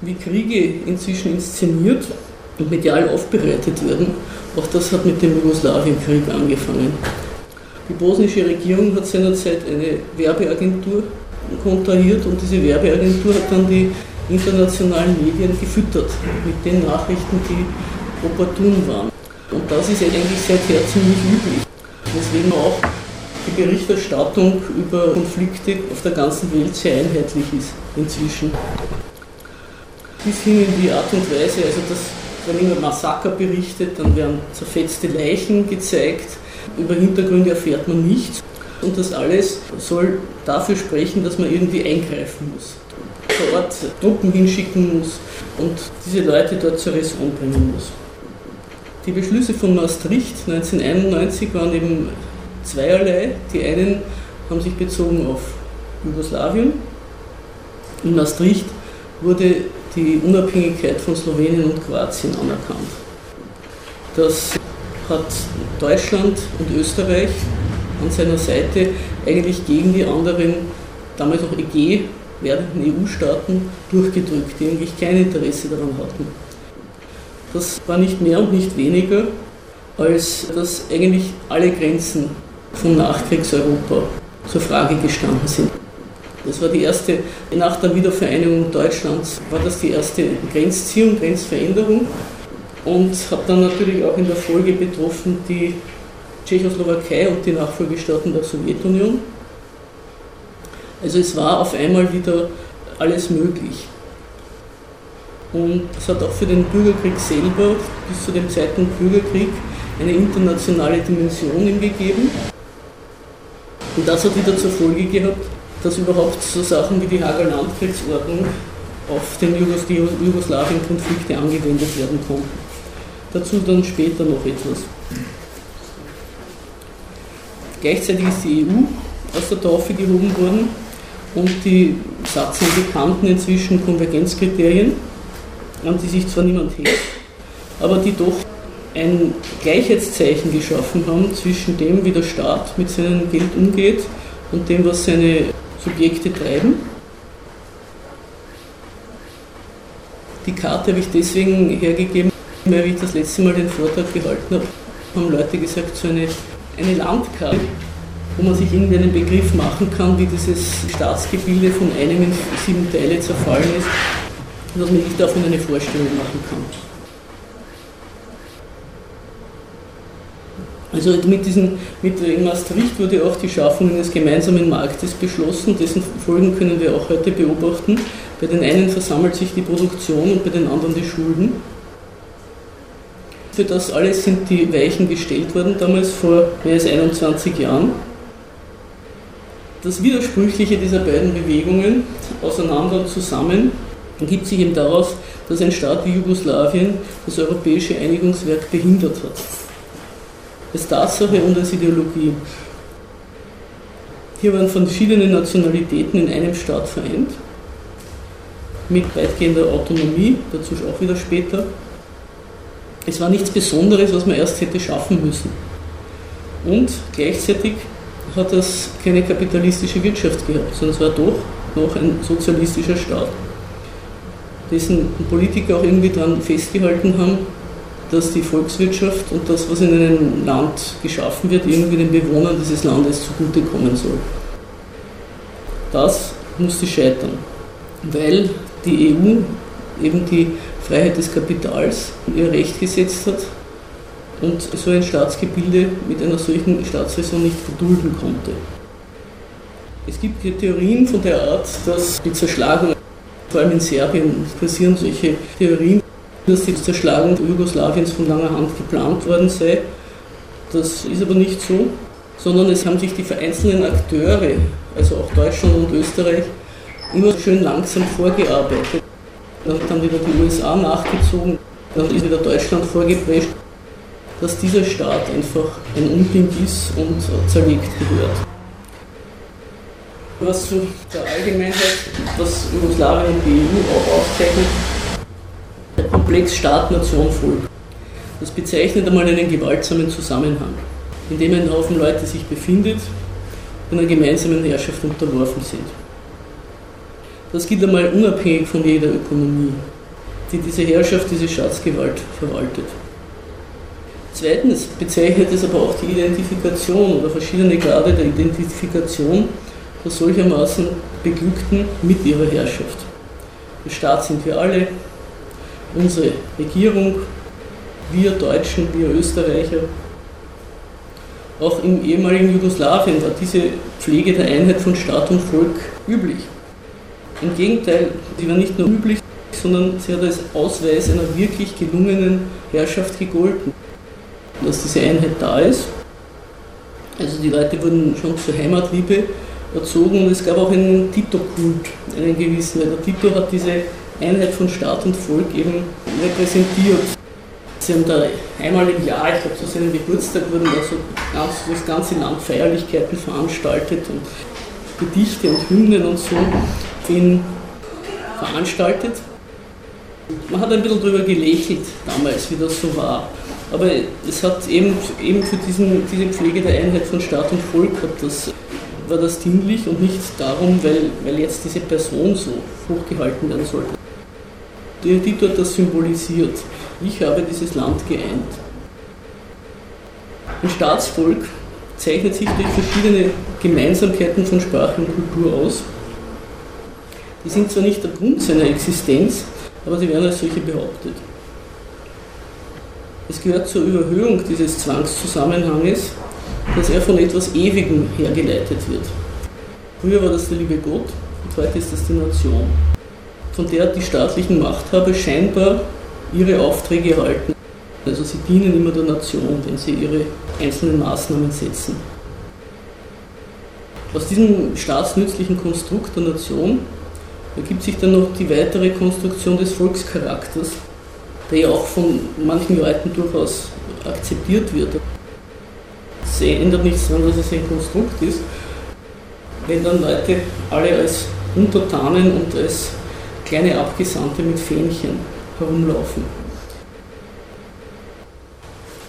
wie Kriege inzwischen inszeniert und medial aufbereitet werden, auch das hat mit dem Jugoslawienkrieg angefangen. Die bosnische Regierung hat seinerzeit eine Werbeagentur kontrahiert und diese Werbeagentur hat dann die internationalen Medien gefüttert mit den Nachrichten, die opportun waren. Und das ist eigentlich seither ziemlich üblich. Deswegen auch die Berichterstattung über Konflikte auf der ganzen Welt sehr einheitlich ist inzwischen. Bis hin in die Art und Weise, also dass, wenn immer Massaker berichtet, dann werden zerfetzte Leichen gezeigt, über Hintergründe erfährt man nichts. Und das alles soll dafür sprechen, dass man irgendwie eingreifen muss, vor Ort Truppen hinschicken muss und diese Leute dort zur Raison bringen muss. Die Beschlüsse von Maastricht 1991 waren eben zweierlei. Die einen haben sich bezogen auf Jugoslawien. In Maastricht wurde die Unabhängigkeit von Slowenien und Kroatien anerkannt. Das hat Deutschland und Österreich an seiner Seite eigentlich gegen die anderen, damals noch EG werdenden EU-Staaten durchgedrückt, die eigentlich kein Interesse daran hatten. Das war nicht mehr und nicht weniger, als dass eigentlich alle Grenzen von Nachkriegseuropa zur Frage gestanden sind. Das war die erste, nach der Wiedervereinigung Deutschlands, war das die erste Grenzziehung, Grenzveränderung und hat dann natürlich auch in der Folge betroffen die Tschechoslowakei und die Nachfolgestaaten der Sowjetunion. Also es war auf einmal wieder alles möglich. Und es hat auch für den Bürgerkrieg selber bis zu dem Zeitpunkt Bürgerkrieg eine internationale Dimension ihm gegeben. Und das hat wieder zur Folge gehabt, dass überhaupt so Sachen wie die Hager Landkriegsordnung auf den Jugos Jugoslawien-Konflikte angewendet werden konnten. Dazu dann später noch etwas. Gleichzeitig ist die EU aus der Taufe gehoben worden und die satzen bekannten inzwischen Konvergenzkriterien, an die sich zwar niemand hält, aber die doch ein Gleichheitszeichen geschaffen haben zwischen dem, wie der Staat mit seinem Geld umgeht und dem, was seine Subjekte treiben. Die Karte habe ich deswegen hergegeben, weil ich das letzte Mal den Vortrag gehalten habe, haben Leute gesagt, so eine eine Landkarte, wo man sich irgendwie einen Begriff machen kann, wie dieses Staatsgebilde von einem in sieben Teile zerfallen ist, dass man sich davon eine Vorstellung machen kann. Also mit diesen, mit in Maastricht wurde auch die Schaffung eines gemeinsamen Marktes beschlossen, dessen Folgen können wir auch heute beobachten. Bei den einen versammelt sich die Produktion und bei den anderen die Schulden. Für das alles sind die Weichen gestellt worden, damals vor mehr als 21 Jahren. Das Widersprüchliche dieser beiden Bewegungen, auseinander und zusammen, ergibt sich eben daraus, dass ein Staat wie Jugoslawien das europäische Einigungswerk behindert hat. Als Tatsache und als Ideologie. Hier waren verschiedene Nationalitäten in einem Staat vereint, mit weitgehender Autonomie, dazu auch wieder später. Es war nichts Besonderes, was man erst hätte schaffen müssen. Und gleichzeitig hat es keine kapitalistische Wirtschaft gehabt, sondern es war doch noch ein sozialistischer Staat, dessen Politiker auch irgendwie daran festgehalten haben, dass die Volkswirtschaft und das, was in einem Land geschaffen wird, irgendwie den Bewohnern dieses Landes zugutekommen soll. Das musste scheitern, weil die EU eben die Freiheit des Kapitals ihr Recht gesetzt hat und so ein Staatsgebilde mit einer solchen Staatsräson nicht verdulden konnte. Es gibt Theorien von der Art, dass die Zerschlagung, vor allem in Serbien, kursieren solche Theorien, dass die Zerschlagung Jugoslawiens von langer Hand geplant worden sei. Das ist aber nicht so, sondern es haben sich die vereinzelten Akteure, also auch Deutschland und Österreich, immer schön langsam vorgearbeitet. Dann haben wieder die USA nachgezogen, dann ist wieder Deutschland vorgeprescht, dass dieser Staat einfach ein Unding ist und zerlegt gehört. Was zu der Allgemeinheit, was Jugoslawien und die EU auch auszeichnet, Komplex Staat, Nation, Volk. Das bezeichnet einmal einen gewaltsamen Zusammenhang, in dem ein Haufen Leute sich befindet, und einer gemeinsamen Herrschaft unterworfen sind. Das gilt einmal unabhängig von jeder Ökonomie, die diese Herrschaft, diese Staatsgewalt verwaltet. Zweitens bezeichnet es aber auch die Identifikation oder verschiedene Grade der Identifikation der solchermaßen Beglückten mit ihrer Herrschaft. Der Staat sind wir alle, unsere Regierung, wir Deutschen, wir Österreicher. Auch im ehemaligen Jugoslawien war diese Pflege der Einheit von Staat und Volk üblich. Im Gegenteil, sie war nicht nur üblich, sondern sie hat als Ausweis einer wirklich gelungenen Herrschaft gegolten. Dass diese Einheit da ist. Also die Leute wurden schon zur Heimatliebe erzogen und es gab auch einen Tito-Kult, einen gewissen, weil der Tito hat diese Einheit von Staat und Volk eben repräsentiert. Sie haben da einmal im Jahr, ich glaube zu seinem Geburtstag, wurden da so ganz, das ganze Land Feierlichkeiten veranstaltet und Gedichte und Hymnen und so ihn veranstaltet. Man hat ein bisschen darüber gelächelt damals, wie das so war. Aber es hat eben, eben für diesen, diese Pflege der Einheit von Staat und Volk hat das, war das dienlich und nicht darum, weil, weil jetzt diese Person so hochgehalten werden sollte. Der Titel hat das symbolisiert. Ich habe dieses Land geeint. Ein Staatsvolk zeichnet sich durch verschiedene Gemeinsamkeiten von Sprache und Kultur aus. Die sind zwar nicht der Grund seiner Existenz, aber sie werden als solche behauptet. Es gehört zur Überhöhung dieses Zwangszusammenhanges, dass er von etwas Ewigem hergeleitet wird. Früher war das der liebe Gott und heute ist das die Nation, von der die staatlichen Machthaber scheinbar ihre Aufträge erhalten. Also sie dienen immer der Nation, wenn sie ihre einzelnen Maßnahmen setzen. Aus diesem staatsnützlichen Konstrukt der Nation ergibt sich dann noch die weitere Konstruktion des Volkscharakters, der ja auch von manchen Leuten durchaus akzeptiert wird. Es ändert nichts daran, dass es ein Konstrukt ist, wenn dann Leute alle als Untertanen und als kleine Abgesandte mit Fähnchen herumlaufen.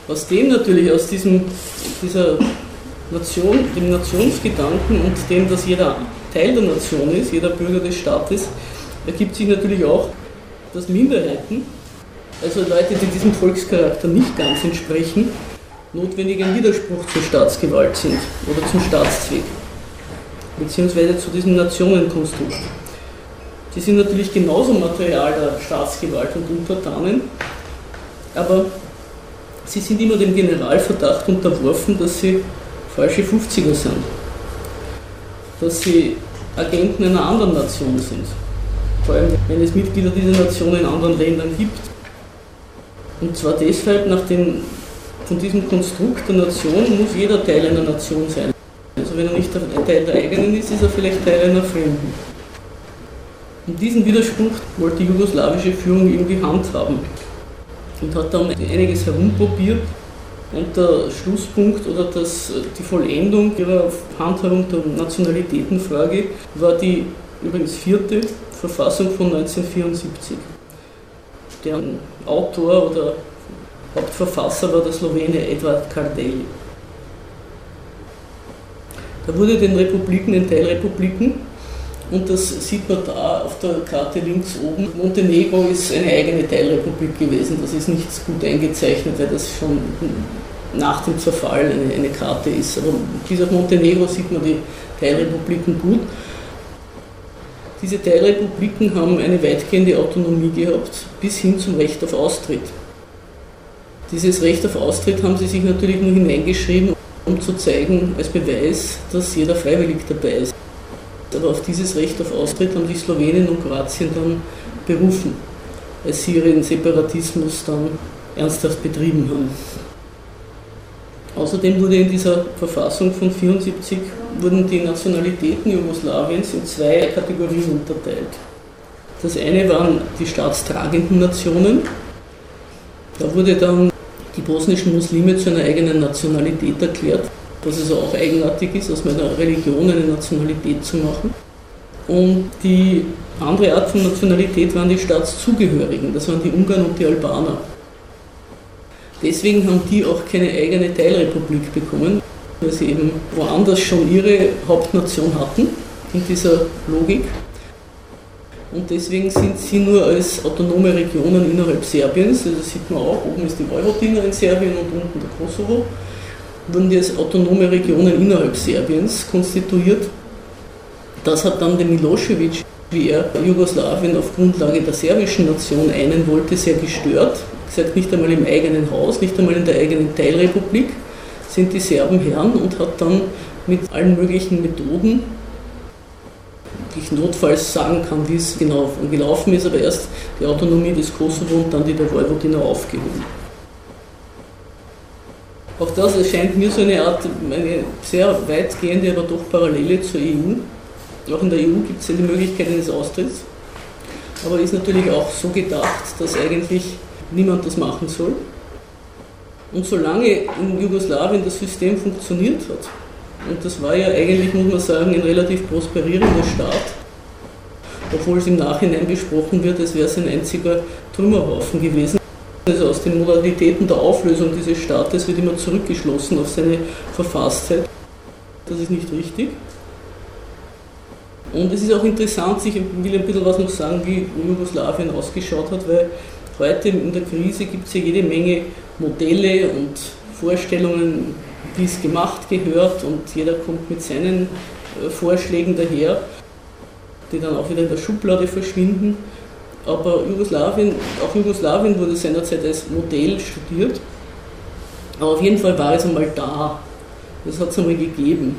Aus dem natürlich, aus diesem, dieser Nation, dem Nationsgedanken und dem, dass jeder Teil der Nation ist, jeder Bürger des Staates, ergibt sich natürlich auch, dass Minderheiten, also Leute, die diesem Volkscharakter nicht ganz entsprechen, notwendig ein Widerspruch zur Staatsgewalt sind oder zum Staatszweck, beziehungsweise zu diesem Nationenkonstrukt. Die sind natürlich genauso Material der Staatsgewalt und Untertanen, aber sie sind immer dem Generalverdacht unterworfen, dass sie falsche 50er sind. Dass sie Agenten einer anderen Nation sind. Vor allem, wenn es Mitglieder dieser Nation in anderen Ländern gibt. Und zwar deshalb, nachdem von diesem Konstrukt der Nation muss jeder Teil einer Nation sein. Also wenn er nicht Teil der eigenen ist, ist er vielleicht Teil einer Fremden. Und diesen Widerspruch wollte die jugoslawische Führung irgendwie handhaben und hat dann einiges herumprobiert. Und der Schlusspunkt oder das, die Vollendung ihrer Handhabung der Nationalitätenfrage war die übrigens vierte Verfassung von 1974. Deren Autor oder Hauptverfasser war der Slowene Edward Kardelj. Da wurde den Republiken, den Teilrepubliken, und das sieht man da auf der Karte links oben. Montenegro ist eine eigene Teilrepublik gewesen. Das ist nicht gut eingezeichnet, weil das schon nach dem Zerfall eine, eine Karte ist. Aber bis auf Montenegro sieht man die Teilrepubliken gut. Diese Teilrepubliken haben eine weitgehende Autonomie gehabt, bis hin zum Recht auf Austritt. Dieses Recht auf Austritt haben sie sich natürlich nur hineingeschrieben, um zu zeigen, als Beweis, dass jeder freiwillig dabei ist. Aber auf dieses Recht auf Austritt haben sich Slowenien und Kroatien dann berufen, als sie ihren Separatismus dann ernsthaft betrieben haben. Außerdem wurde in dieser Verfassung von 1974 wurden die Nationalitäten Jugoslawiens in zwei Kategorien unterteilt. Das eine waren die staatstragenden Nationen. Da wurde dann die bosnischen Muslime zu einer eigenen Nationalität erklärt dass es auch eigenartig ist, aus meiner Religion eine Nationalität zu machen. Und die andere Art von Nationalität waren die Staatszugehörigen, das waren die Ungarn und die Albaner. Deswegen haben die auch keine eigene Teilrepublik bekommen, weil sie eben woanders schon ihre Hauptnation hatten, in dieser Logik. Und deswegen sind sie nur als autonome Regionen innerhalb Serbiens, also das sieht man auch, oben ist die Vojvodina in Serbien und unten der Kosovo, wurden die als autonome Regionen innerhalb Serbiens konstituiert. Das hat dann der Milosevic, wie er Jugoslawien auf Grundlage der serbischen Nation einen wollte, sehr gestört. Gesagt, nicht einmal im eigenen Haus, nicht einmal in der eigenen Teilrepublik sind die Serben Herren und hat dann mit allen möglichen Methoden ich notfalls sagen kann, wie es genau gelaufen ist, aber erst die Autonomie des Kosovo und dann die der Vojvodina aufgehoben. Auch das erscheint mir so eine Art, eine sehr weitgehende, aber doch Parallele zur EU. Auch in der EU gibt es ja die Möglichkeit eines Austritts, aber ist natürlich auch so gedacht, dass eigentlich niemand das machen soll. Und solange in Jugoslawien das System funktioniert hat, und das war ja eigentlich, muss man sagen, ein relativ prosperierender Staat, obwohl es im Nachhinein besprochen wird, als wäre es ein einziger Trümmerhaufen gewesen. Also aus den Modalitäten der Auflösung dieses Staates wird immer zurückgeschlossen auf seine Verfasstheit. Das ist nicht richtig. Und es ist auch interessant, ich will ein bisschen was noch sagen, wie Jugoslawien ausgeschaut hat, weil heute in der Krise gibt es ja jede Menge Modelle und Vorstellungen, wie es gemacht gehört und jeder kommt mit seinen äh, Vorschlägen daher, die dann auch wieder in der Schublade verschwinden. Aber Jugoslawien, auch Jugoslawien wurde seinerzeit als Modell studiert. Aber auf jeden Fall war es einmal da. Das hat es einmal gegeben.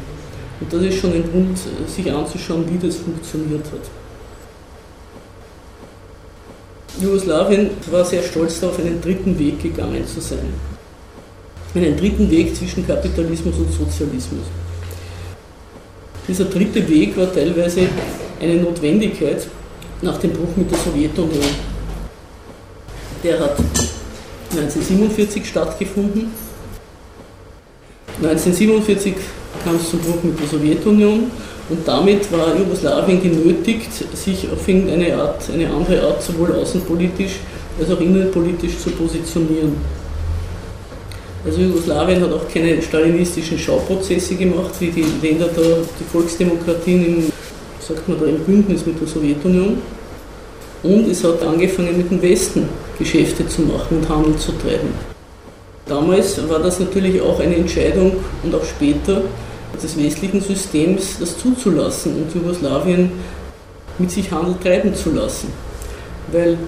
Und das ist schon ein Grund, sich anzuschauen, wie das funktioniert hat. Jugoslawien war sehr stolz darauf, einen dritten Weg gegangen zu sein einen dritten Weg zwischen Kapitalismus und Sozialismus. Dieser dritte Weg war teilweise eine Notwendigkeit nach dem Bruch mit der Sowjetunion. Der hat 1947 stattgefunden. 1947 kam es zum Bruch mit der Sowjetunion und damit war Jugoslawien genötigt, sich auf irgendeine Art, eine andere Art sowohl außenpolitisch als auch innenpolitisch zu positionieren. Also Jugoslawien hat auch keine stalinistischen Schauprozesse gemacht, wie die Länder da, die Volksdemokratien im, sagt man da, im Bündnis mit der Sowjetunion. Und es hat angefangen mit dem Westen Geschäfte zu machen und Handel zu treiben. Damals war das natürlich auch eine Entscheidung und auch später des westlichen Systems, das zuzulassen und Jugoslawien mit sich Handel treiben zu lassen. Weil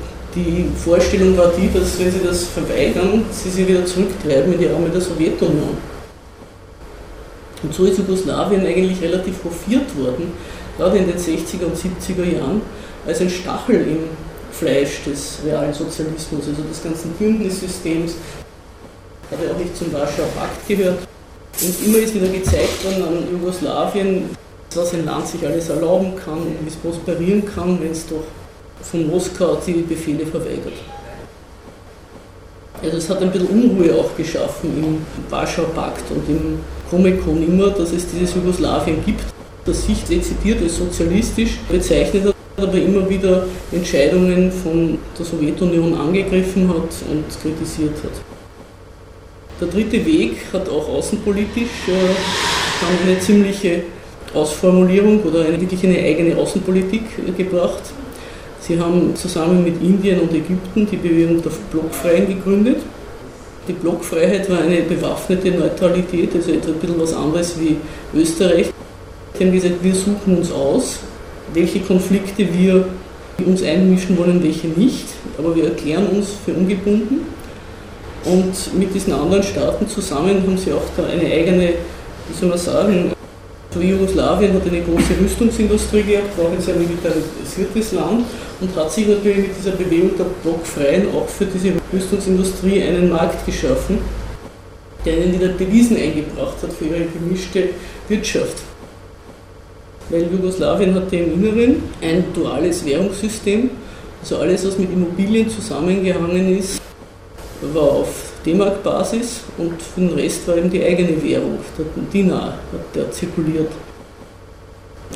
die Vorstellung war die, dass wenn sie das verweigern, sie sie wieder zurücktreiben in die Arme der Sowjetunion. Und so ist Jugoslawien eigentlich relativ hofiert worden, gerade in den 60er und 70er Jahren, als ein Stachel im Fleisch des Realsozialismus, also des ganzen Bündnissystems, hat ja auch nicht zum Warschauer Pakt gehört. Und immer ist wieder gezeigt worden an Jugoslawien, was ein Land sich alles erlauben kann und wie es prosperieren kann, wenn es doch von Moskau die Befehle verweigert. Also es hat ein bisschen Unruhe auch geschaffen im Warschauer Pakt und im Comecon immer, dass es dieses Jugoslawien gibt, das sich dezidiert als sozialistisch bezeichnet hat, aber immer wieder Entscheidungen von der Sowjetunion angegriffen hat und kritisiert hat. Der dritte Weg hat auch außenpolitisch äh, eine ziemliche Ausformulierung oder eine, wirklich eine eigene Außenpolitik äh, gebracht. Sie haben zusammen mit Indien und Ägypten die Bewegung der Blockfreien gegründet. Die Blockfreiheit war eine bewaffnete Neutralität, also ein bisschen was anderes wie Österreich. Sie haben gesagt, wir suchen uns aus, welche Konflikte wir uns einmischen wollen, welche nicht, aber wir erklären uns für ungebunden. Und mit diesen anderen Staaten zusammen haben sie auch da eine eigene, wie soll man sagen, Jugoslawien hat eine große Rüstungsindustrie gehabt, war ein sehr militarisiertes Land und hat sich natürlich mit dieser Bewegung der Blockfreien auch für diese Rüstungsindustrie einen Markt geschaffen, der ihnen wieder Devisen eingebracht hat für ihre gemischte Wirtschaft. Weil Jugoslawien hatte im Inneren ein duales Währungssystem, also alles, was mit Immobilien zusammengehangen ist, war auf D-Mark-Basis und für den Rest war eben die eigene Währung, der Dinar, der zirkuliert.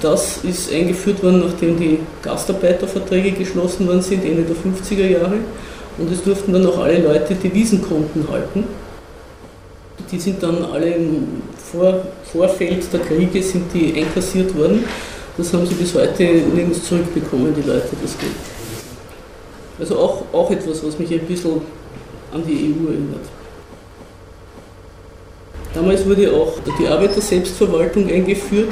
Das ist eingeführt worden, nachdem die Gastarbeiterverträge geschlossen worden sind, Ende der 50er Jahre. Und es durften dann auch alle Leute Devisenkonten halten. Die sind dann alle im Vor Vorfeld der Kriege sind die einkassiert worden. Das haben sie bis heute nirgends zurückbekommen, die Leute, das Geld. Also auch, auch etwas, was mich ein bisschen an die EU erinnert. Damals wurde auch die Arbeiter-Selbstverwaltung eingeführt.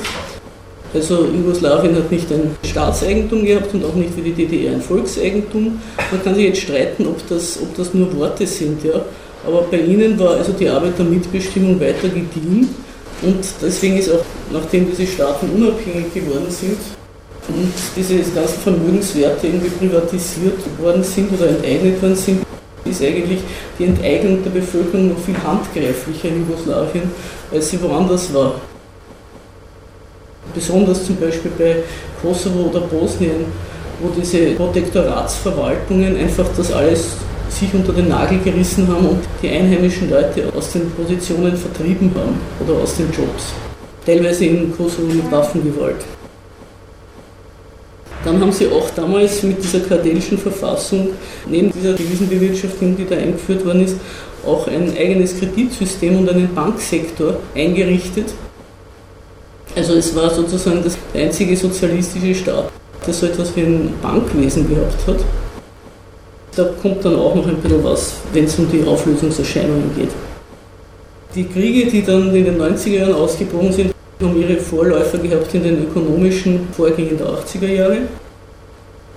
Also Jugoslawien hat nicht ein Staatseigentum gehabt und auch nicht wie die DDR ein Volkseigentum. Man kann sich jetzt streiten, ob das, ob das nur Worte sind, ja. Aber bei ihnen war also die Arbeitermitbestimmung weiter gediehen und deswegen ist auch, nachdem diese Staaten unabhängig geworden sind und diese ganzen Vermögenswerte irgendwie privatisiert worden sind oder enteignet worden sind, ist eigentlich die Enteignung der Bevölkerung noch viel handgreiflicher in Jugoslawien, als sie woanders war. Besonders zum Beispiel bei Kosovo oder Bosnien, wo diese Protektoratsverwaltungen einfach das alles sich unter den Nagel gerissen haben und die einheimischen Leute aus den Positionen vertrieben haben oder aus den Jobs. Teilweise in Kosovo mit Waffengewalt. Dann haben sie auch damals mit dieser kardellischen Verfassung, neben dieser Devisenbewirtschaftung, die da eingeführt worden ist, auch ein eigenes Kreditsystem und einen Banksektor eingerichtet. Also es war sozusagen das einzige sozialistische Staat, das so etwas wie ein Bankwesen gehabt hat. Da kommt dann auch noch ein bisschen was, wenn es um die Auflösungserscheinungen geht. Die Kriege, die dann in den 90er Jahren ausgebrochen sind, haben ihre Vorläufer gehabt in den ökonomischen Vorgängen der 80er Jahre.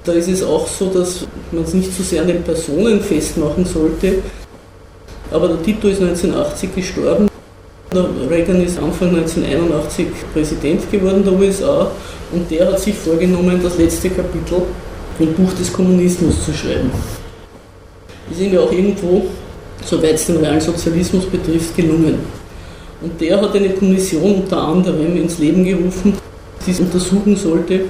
Da ist es auch so, dass man es nicht zu so sehr an den Personen festmachen sollte. Aber der Tito ist 1980 gestorben. Reagan ist Anfang 1981 Präsident geworden der USA und der hat sich vorgenommen, das letzte Kapitel im Buch des Kommunismus zu schreiben. Ist ihm ja auch irgendwo, soweit es den realen Sozialismus betrifft, gelungen. Und der hat eine Kommission unter anderem ins Leben gerufen, die untersuchen sollte,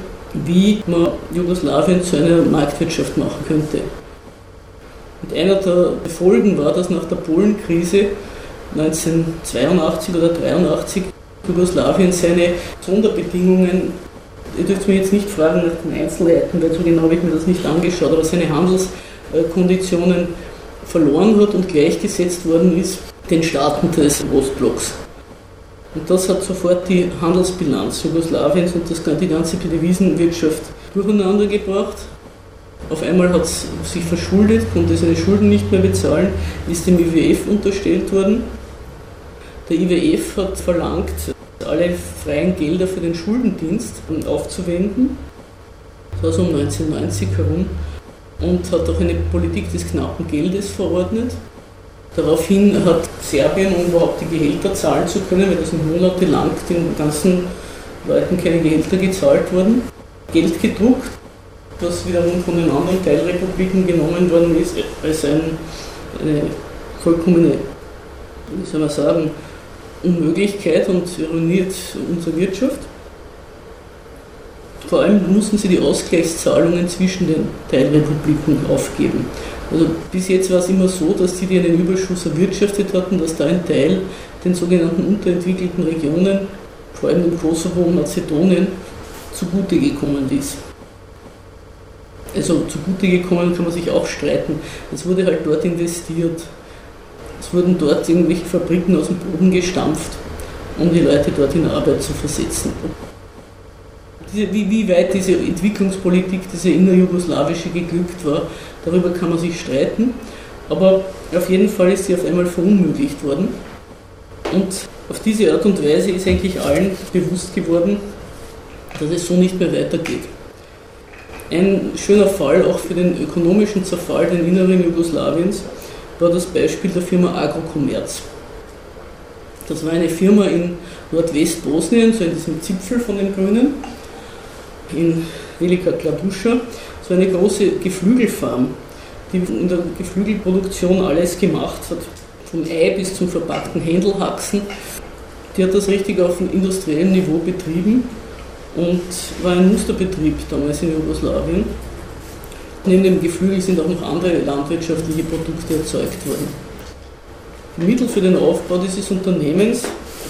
wie man Jugoslawien zu einer Marktwirtschaft machen könnte. Und einer der Folgen war, dass nach der Polenkrise 1982 oder 1983 Jugoslawien seine Sonderbedingungen, ihr dürft mir jetzt nicht fragen nach den Einzelheiten, weil so genau habe ich mir das nicht angeschaut, aber seine Handelskonditionen verloren hat und gleichgesetzt worden ist den Staaten des Ostblocks. Und das hat sofort die Handelsbilanz Jugoslawiens und das, die ganze Devisenwirtschaft durcheinander gebracht. Auf einmal hat es sich verschuldet, konnte seine Schulden nicht mehr bezahlen, ist dem IWF unterstellt worden. Der IWF hat verlangt, alle freien Gelder für den Schuldendienst aufzuwenden. Das war so um 1990 herum. Und hat auch eine Politik des knappen Geldes verordnet. Daraufhin hat Serbien, um überhaupt die Gehälter zahlen zu können, weil das monatelang den ganzen Leuten keine Gehälter gezahlt wurden, Geld gedruckt, das wiederum von den anderen Teilrepubliken genommen worden ist, als ein, eine vollkommene, wie soll man sagen, Unmöglichkeit und ruiniert unsere Wirtschaft. Vor allem mussten sie die Ausgleichszahlungen zwischen den Teilrepubliken aufgeben. Also bis jetzt war es immer so, dass die, die einen Überschuss erwirtschaftet hatten, dass da ein Teil den sogenannten unterentwickelten Regionen, vor allem in Kosovo und Mazedonien, zugute gekommen ist. Also zugute gekommen kann man sich auch streiten. Es wurde halt dort investiert. Es wurden dort irgendwelche Fabriken aus dem Boden gestampft, um die Leute dort in Arbeit zu versetzen wie, wie weit diese Entwicklungspolitik, diese innerjugoslawische geglückt war, darüber kann man sich streiten. Aber auf jeden Fall ist sie auf einmal verunmöglicht worden. Und auf diese Art und Weise ist eigentlich allen bewusst geworden, dass es so nicht mehr weitergeht. Ein schöner Fall auch für den ökonomischen Zerfall den Inneren Jugoslawiens war das Beispiel der Firma Agrocommerz. Das war eine Firma in Nordwestbosnien, so in diesem Zipfel von den Grünen, in Velika Kladuscha so eine große Geflügelfarm, die in der Geflügelproduktion alles gemacht hat, vom Ei bis zum verpackten Händelhaxen. Die hat das richtig auf einem industriellen Niveau betrieben und war ein Musterbetrieb damals in Jugoslawien. Neben dem Geflügel sind auch noch andere landwirtschaftliche Produkte erzeugt worden. Mittel für den Aufbau dieses Unternehmens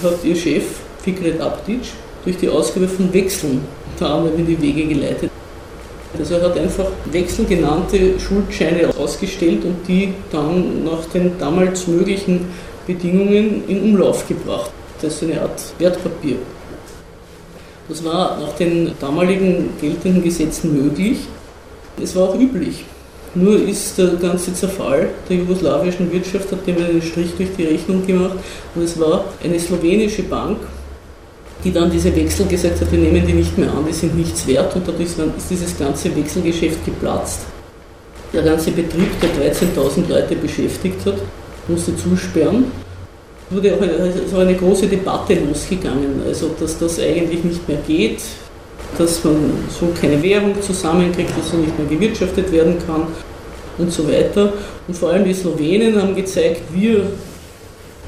hat ihr Chef Fikret Abdic durch die Ausgabe von Wechseln anderem in die Wege geleitet. Also er hat einfach wechselgenannte Schuldscheine ausgestellt und die dann nach den damals möglichen Bedingungen in Umlauf gebracht. Das ist eine Art Wertpapier. Das war nach den damaligen geltenden Gesetzen möglich. Es war auch üblich. Nur ist der ganze Zerfall der jugoslawischen Wirtschaft, hat dem einen Strich durch die Rechnung gemacht. Und es war eine slowenische Bank, die dann diese Wechsel gesagt hat, wir nehmen die nicht mehr an, die sind nichts wert. Und dadurch ist dieses ganze Wechselgeschäft geplatzt. Der ganze Betrieb, der 13.000 Leute beschäftigt hat, musste zusperren wurde auch eine, also eine große Debatte losgegangen, also dass das eigentlich nicht mehr geht, dass man so keine Währung zusammenkriegt, dass so nicht mehr gewirtschaftet werden kann und so weiter. Und vor allem die Slowenen haben gezeigt, wir,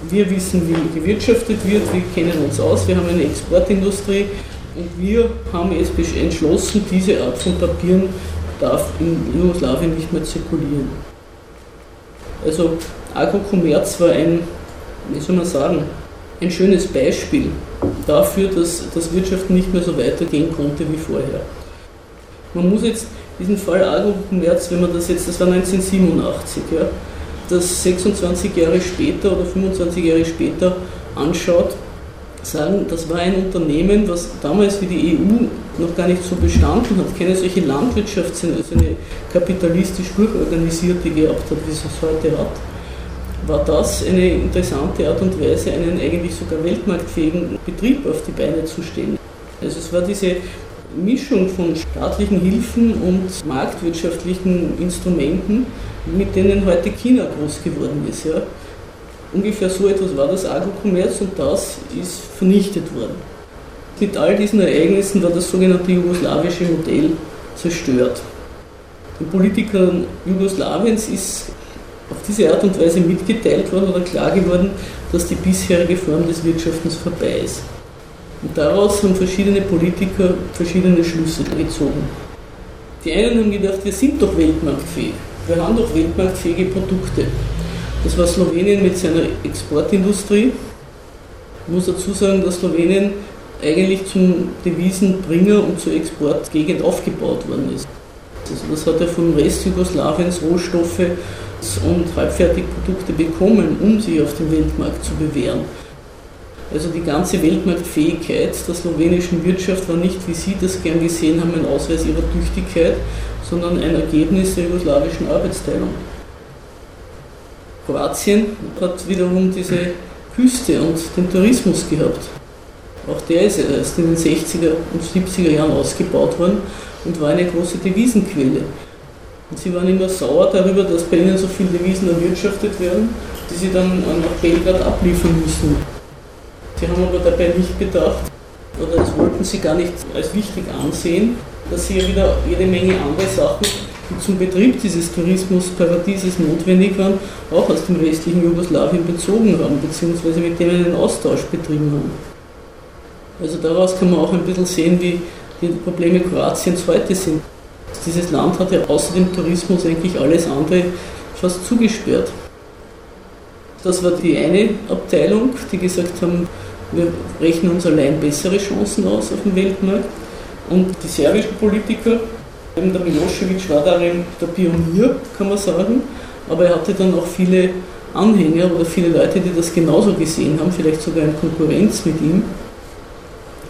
wir wissen, wie gewirtschaftet wird, wir kennen uns aus, wir haben eine Exportindustrie und wir haben jetzt entschlossen, diese Art von Papieren darf in Jugoslawien nicht mehr zirkulieren. Also Agrocommerz war ein wie soll man sagen, ein schönes Beispiel dafür, dass das Wirtschaften nicht mehr so weitergehen konnte wie vorher. Man muss jetzt diesen Fall Agro-Kommerz, wenn man das jetzt, das war 1987, ja, das 26 Jahre später oder 25 Jahre später anschaut, sagen, das war ein Unternehmen, was damals wie die EU noch gar nicht so bestanden hat, keine solche Landwirtschaft, also eine kapitalistisch durchorganisierte gehabt hat, wie es es heute hat war das eine interessante Art und Weise, einen eigentlich sogar weltmarktfähigen Betrieb auf die Beine zu stellen. Also es war diese Mischung von staatlichen Hilfen und marktwirtschaftlichen Instrumenten, mit denen heute China groß geworden ist. Ja. Ungefähr so etwas war das Agrokommerz und das ist vernichtet worden. Mit all diesen Ereignissen war das sogenannte jugoslawische Modell zerstört. Den Politikern Jugoslawiens ist auf diese Art und Weise mitgeteilt worden oder klar geworden, dass die bisherige Form des Wirtschaftens vorbei ist. Und daraus haben verschiedene Politiker verschiedene Schlüsse gezogen. Die einen haben gedacht, wir sind doch weltmarktfähig, wir haben doch weltmarktfähige Produkte. Das war Slowenien mit seiner Exportindustrie. Ich muss dazu sagen, dass Slowenien eigentlich zum Devisenbringer und zur Exportgegend aufgebaut worden ist. Also das hat ja vom Rest Jugoslawiens Rohstoffe und Halbfertigprodukte bekommen, um sie auf dem Weltmarkt zu bewähren. Also die ganze Weltmarktfähigkeit der slowenischen Wirtschaft war nicht, wie Sie das gern gesehen haben, ein Ausweis ihrer Tüchtigkeit, sondern ein Ergebnis der jugoslawischen Arbeitsteilung. Kroatien hat wiederum diese Küste und den Tourismus gehabt. Auch der ist erst in den 60er und 70er Jahren ausgebaut worden und war eine große Devisenquelle. Und sie waren immer sauer darüber, dass bei ihnen so viele Devisen erwirtschaftet werden, die sie dann nach Belgrad abliefern müssen. Sie haben aber dabei nicht bedacht, oder das wollten sie gar nicht als wichtig ansehen, dass sie ja wieder jede Menge andere Sachen, die zum Betrieb dieses Tourismusparadieses notwendig waren, auch aus dem restlichen Jugoslawien bezogen haben, beziehungsweise mit denen einen Austausch betrieben haben. Also daraus kann man auch ein bisschen sehen, wie die Probleme Kroatiens heute sind. Dieses Land hat ja außer dem Tourismus eigentlich alles andere fast zugesperrt. Das war die eine Abteilung, die gesagt haben, wir rechnen uns allein bessere Chancen aus auf dem Weltmarkt. Und die serbischen Politiker, eben der Milosevic war darin der Pionier, kann man sagen, aber er hatte dann auch viele Anhänger oder viele Leute, die das genauso gesehen haben, vielleicht sogar in Konkurrenz mit ihm,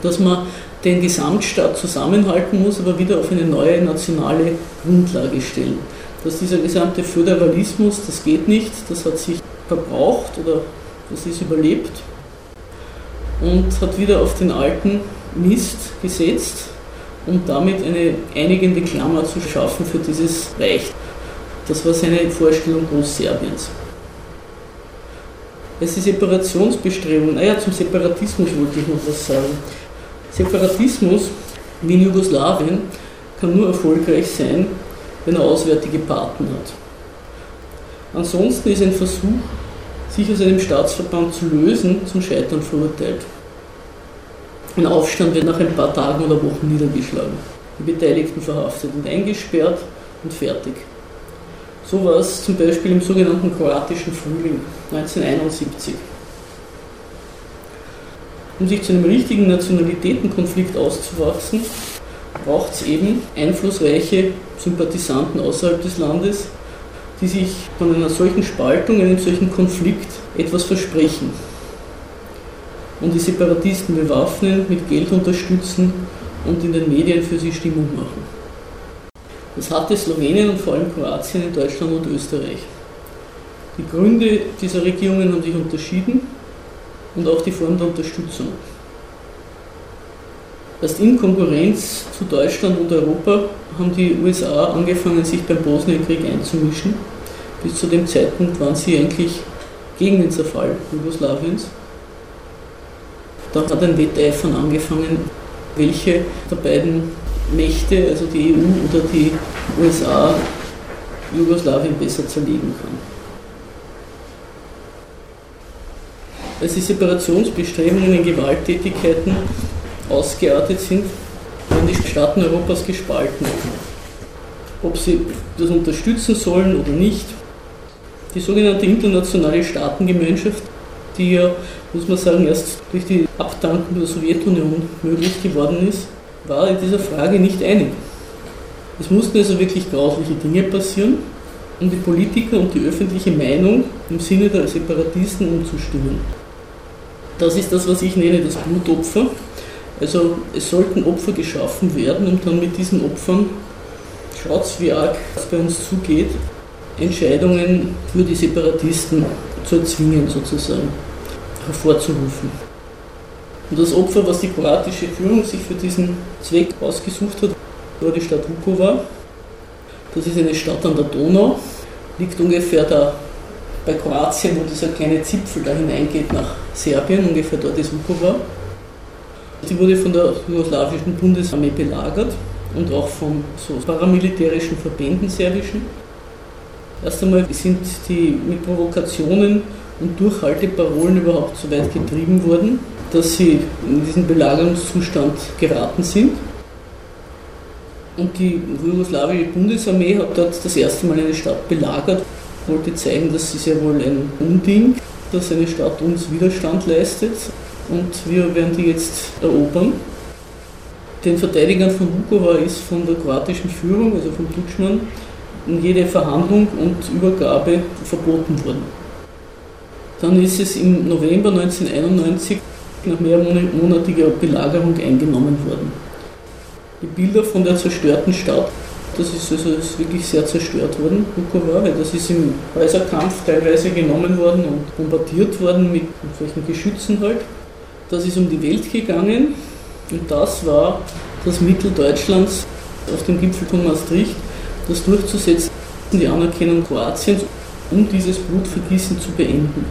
dass man den Gesamtstaat zusammenhalten muss, aber wieder auf eine neue nationale Grundlage stellen. Dass dieser gesamte Föderalismus, das geht nicht, das hat sich verbraucht oder das ist überlebt und hat wieder auf den alten Mist gesetzt, um damit eine einigende Klammer zu schaffen für dieses Reich. Das war seine Vorstellung Großserbiens. Es ist Separationsbestrebungen, naja, zum Separatismus wollte ich noch was sagen. Separatismus wie in Jugoslawien kann nur erfolgreich sein, wenn er auswärtige Paten hat. Ansonsten ist ein Versuch, sich aus einem Staatsverband zu lösen, zum Scheitern verurteilt. Ein Aufstand wird nach ein paar Tagen oder Wochen niedergeschlagen. Die Beteiligten verhaftet und eingesperrt und fertig. So war es zum Beispiel im sogenannten kroatischen Frühling 1971. Um sich zu einem richtigen Nationalitätenkonflikt auszuwachsen, braucht es eben einflussreiche Sympathisanten außerhalb des Landes, die sich von einer solchen Spaltung, einem solchen Konflikt etwas versprechen. und die Separatisten bewaffnen, mit Geld unterstützen und in den Medien für sie Stimmung machen. Das hatte Slowenien und vor allem Kroatien in Deutschland und Österreich. Die Gründe dieser Regierungen haben sich unterschieden und auch die Form der Unterstützung. Erst in Konkurrenz zu Deutschland und Europa haben die USA angefangen, sich beim Bosnienkrieg einzumischen. Bis zu dem Zeitpunkt waren sie eigentlich gegen den Zerfall Jugoslawiens. Da hat ein Wetteifern angefangen, welche der beiden Mächte, also die EU oder die USA, Jugoslawien besser zerlegen kann. Als die Separationsbestrebungen in Gewalttätigkeiten ausgeartet sind, waren die Staaten Europas gespalten. Ob sie das unterstützen sollen oder nicht. Die sogenannte internationale Staatengemeinschaft, die ja, muss man sagen, erst durch die Abdankung der Sowjetunion möglich geworden ist, war in dieser Frage nicht einig. Es mussten also wirklich grausliche Dinge passieren, um die Politiker und die öffentliche Meinung im Sinne der Separatisten umzustimmen. Das ist das, was ich nenne das Blutopfer. Also es sollten Opfer geschaffen werden, um dann mit diesen Opfern, schaut wie arg es bei uns zugeht, Entscheidungen für die Separatisten zu erzwingen sozusagen, hervorzurufen. Und das Opfer, was die kroatische Führung sich für diesen Zweck ausgesucht hat, war die Stadt Vukovar. Das ist eine Stadt an der Donau, liegt ungefähr da bei Kroatien, wo dieser kleine Zipfel da hineingeht nach Serbien, ungefähr dort ist Vukovar. Sie wurde von der jugoslawischen Bundesarmee belagert und auch von so paramilitärischen Verbänden serbischen. Erst einmal sind die mit Provokationen und Durchhalteparolen überhaupt so weit getrieben worden, dass sie in diesen Belagerungszustand geraten sind. Und die jugoslawische Bundesarmee hat dort das erste Mal eine Stadt belagert, wollte zeigen, dass sie sehr wohl ein Unding, dass eine Stadt uns Widerstand leistet und wir werden die jetzt erobern. Den Verteidigern von Vukovar ist von der kroatischen Führung, also von Tutschmann, jede Verhandlung und Übergabe verboten worden. Dann ist es im November 1991 nach mehrmonatiger Belagerung eingenommen worden. Die Bilder von der zerstörten Stadt, das ist also ist wirklich sehr zerstört worden, Vukovar, das ist im Häuserkampf teilweise genommen worden und bombardiert worden mit solchen Geschützen halt. Das ist um die Welt gegangen und das war das Mittel Deutschlands auf dem Gipfel von Maastricht, das durchzusetzen, die Anerkennung Kroatiens, um dieses Blutvergießen zu beenden.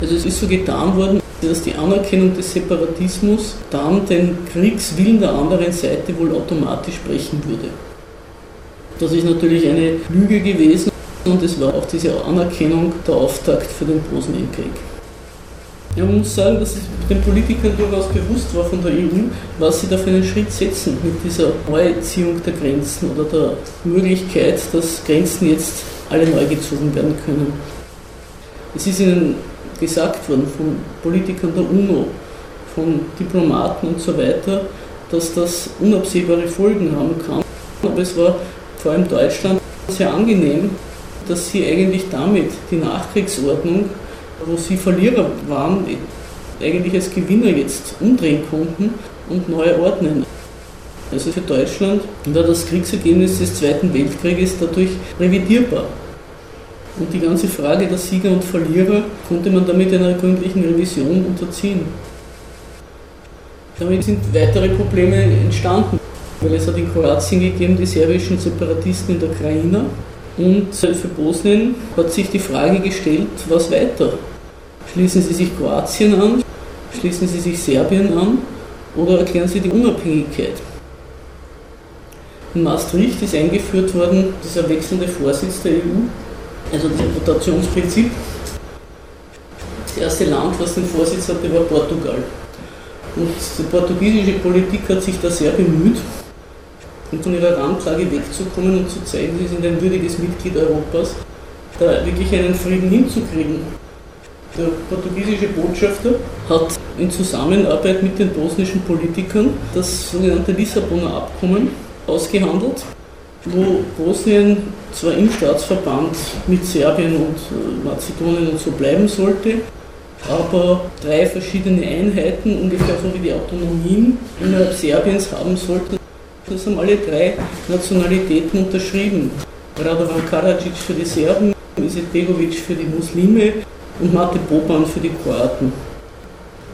Also es ist so getan worden, dass die Anerkennung des Separatismus dann den Kriegswillen der anderen Seite wohl automatisch brechen würde. Das ist natürlich eine Lüge gewesen und es war auch diese Anerkennung der Auftakt für den Bosnienkrieg. Ja, man muss sagen, dass es den Politikern durchaus bewusst war von der EU, was sie da für einen Schritt setzen mit dieser Neuziehung der Grenzen oder der Möglichkeit, dass Grenzen jetzt alle neu gezogen werden können. Es ist ihnen gesagt worden von Politikern der UNO, von Diplomaten und so weiter, dass das unabsehbare Folgen haben kann. Aber es war vor allem Deutschland sehr angenehm, dass sie eigentlich damit die Nachkriegsordnung, wo sie Verlierer waren, eigentlich als Gewinner jetzt umdrehen konnten und neu ordnen. Also für Deutschland war das Kriegsergebnis des Zweiten Weltkrieges dadurch revidierbar. Und die ganze Frage der Sieger und Verlierer konnte man damit einer gründlichen Revision unterziehen. Damit sind weitere Probleme entstanden, weil es hat in Kroatien gegeben die serbischen Separatisten in der Krajina und für Bosnien hat sich die Frage gestellt, was weiter? Schließen Sie sich Kroatien an? Schließen Sie sich Serbien an? Oder erklären Sie die Unabhängigkeit? In Maastricht ist eingeführt worden dieser wechselnde Vorsitz der EU also das Rotationsprinzip. Das erste Land, was den Vorsitz hatte, war Portugal. Und die portugiesische Politik hat sich da sehr bemüht, um von ihrer Randlage wegzukommen und zu zeigen, sie sind ein würdiges Mitglied Europas, da wirklich einen Frieden hinzukriegen. Der portugiesische Botschafter hat in Zusammenarbeit mit den bosnischen Politikern das sogenannte Lissabonner Abkommen ausgehandelt, wo Bosnien zwar im Staatsverband mit Serbien und äh, Mazedonien und so bleiben sollte, aber drei verschiedene Einheiten, ungefähr so wie die Autonomien innerhalb Serbiens haben sollten. Das haben alle drei Nationalitäten unterschrieben. Radovan Karadzic für die Serben, Izetbegovic für die Muslime und Mate Boban für die Kroaten.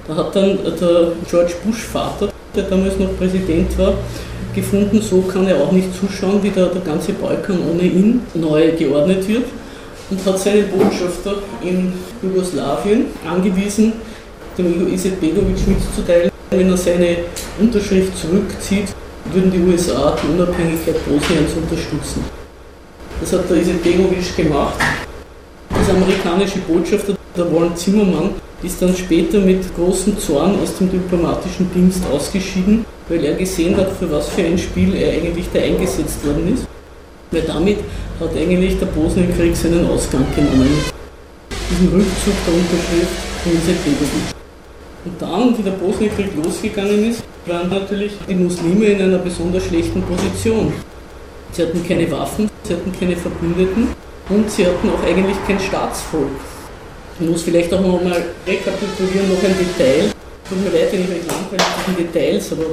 Da hat dann der George Bush Vater, der damals noch Präsident war, gefunden, so kann er auch nicht zuschauen, wie der, der ganze Balkan ohne ihn neu geordnet wird und hat seinen Botschafter in Jugoslawien angewiesen, dem Izetbegovic mitzuteilen, wenn er seine Unterschrift zurückzieht, würden die USA die Unabhängigkeit Bosniens unterstützen. Das hat der Izetbegovic gemacht. Das amerikanische Botschafter, der Warren Zimmermann, ist dann später mit großem Zorn aus dem diplomatischen Dienst ausgeschieden, weil er gesehen hat, für was für ein Spiel er eigentlich da eingesetzt worden ist. Weil damit hat eigentlich der Bosnienkrieg seinen Ausgang genommen. Diesen Rückzug der Unterschrift von Izetbegovic. Und dann, wie der Bosnienkrieg losgegangen ist, waren natürlich die Muslime in einer besonders schlechten Position. Sie hatten keine Waffen, sie hatten keine Verbündeten und sie hatten auch eigentlich kein Staatsvolk. Ich muss vielleicht auch noch mal rekapitulieren, noch ein Detail. Tut mir leid, wenn ich euch langweilig mit Details, aber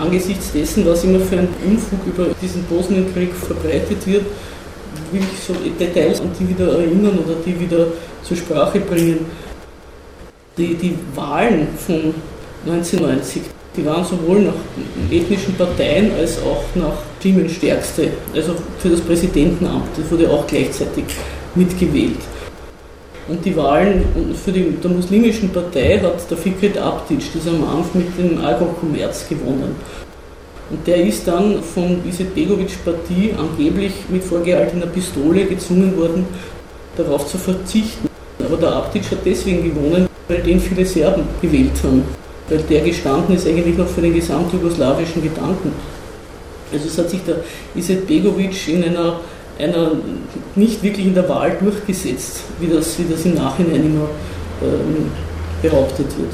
angesichts dessen, was immer für ein Unfug über diesen Bosnienkrieg verbreitet wird, will ich so Details an die wieder erinnern oder die wieder zur Sprache bringen. Die, die Wahlen von 1990, die waren sowohl nach ethnischen Parteien als auch nach Stimmenstärkste, also für das Präsidentenamt, das wurde auch gleichzeitig mitgewählt. Und die Wahlen für die der muslimischen Partei hat der Fikret Abdic, dieser Mann mit dem Alkoholkommerz gewonnen. Und der ist dann von Izetbegovic-Partie angeblich mit vorgehaltener Pistole gezwungen worden, darauf zu verzichten. Aber der Abdic hat deswegen gewonnen, weil den viele Serben gewählt haben. Weil der gestanden ist eigentlich noch für den gesamtjugoslawischen Gedanken. Also es hat sich der Izetbegovic in einer einer nicht wirklich in der Wahl durchgesetzt, wie das, wie das im Nachhinein immer ähm, behauptet wird.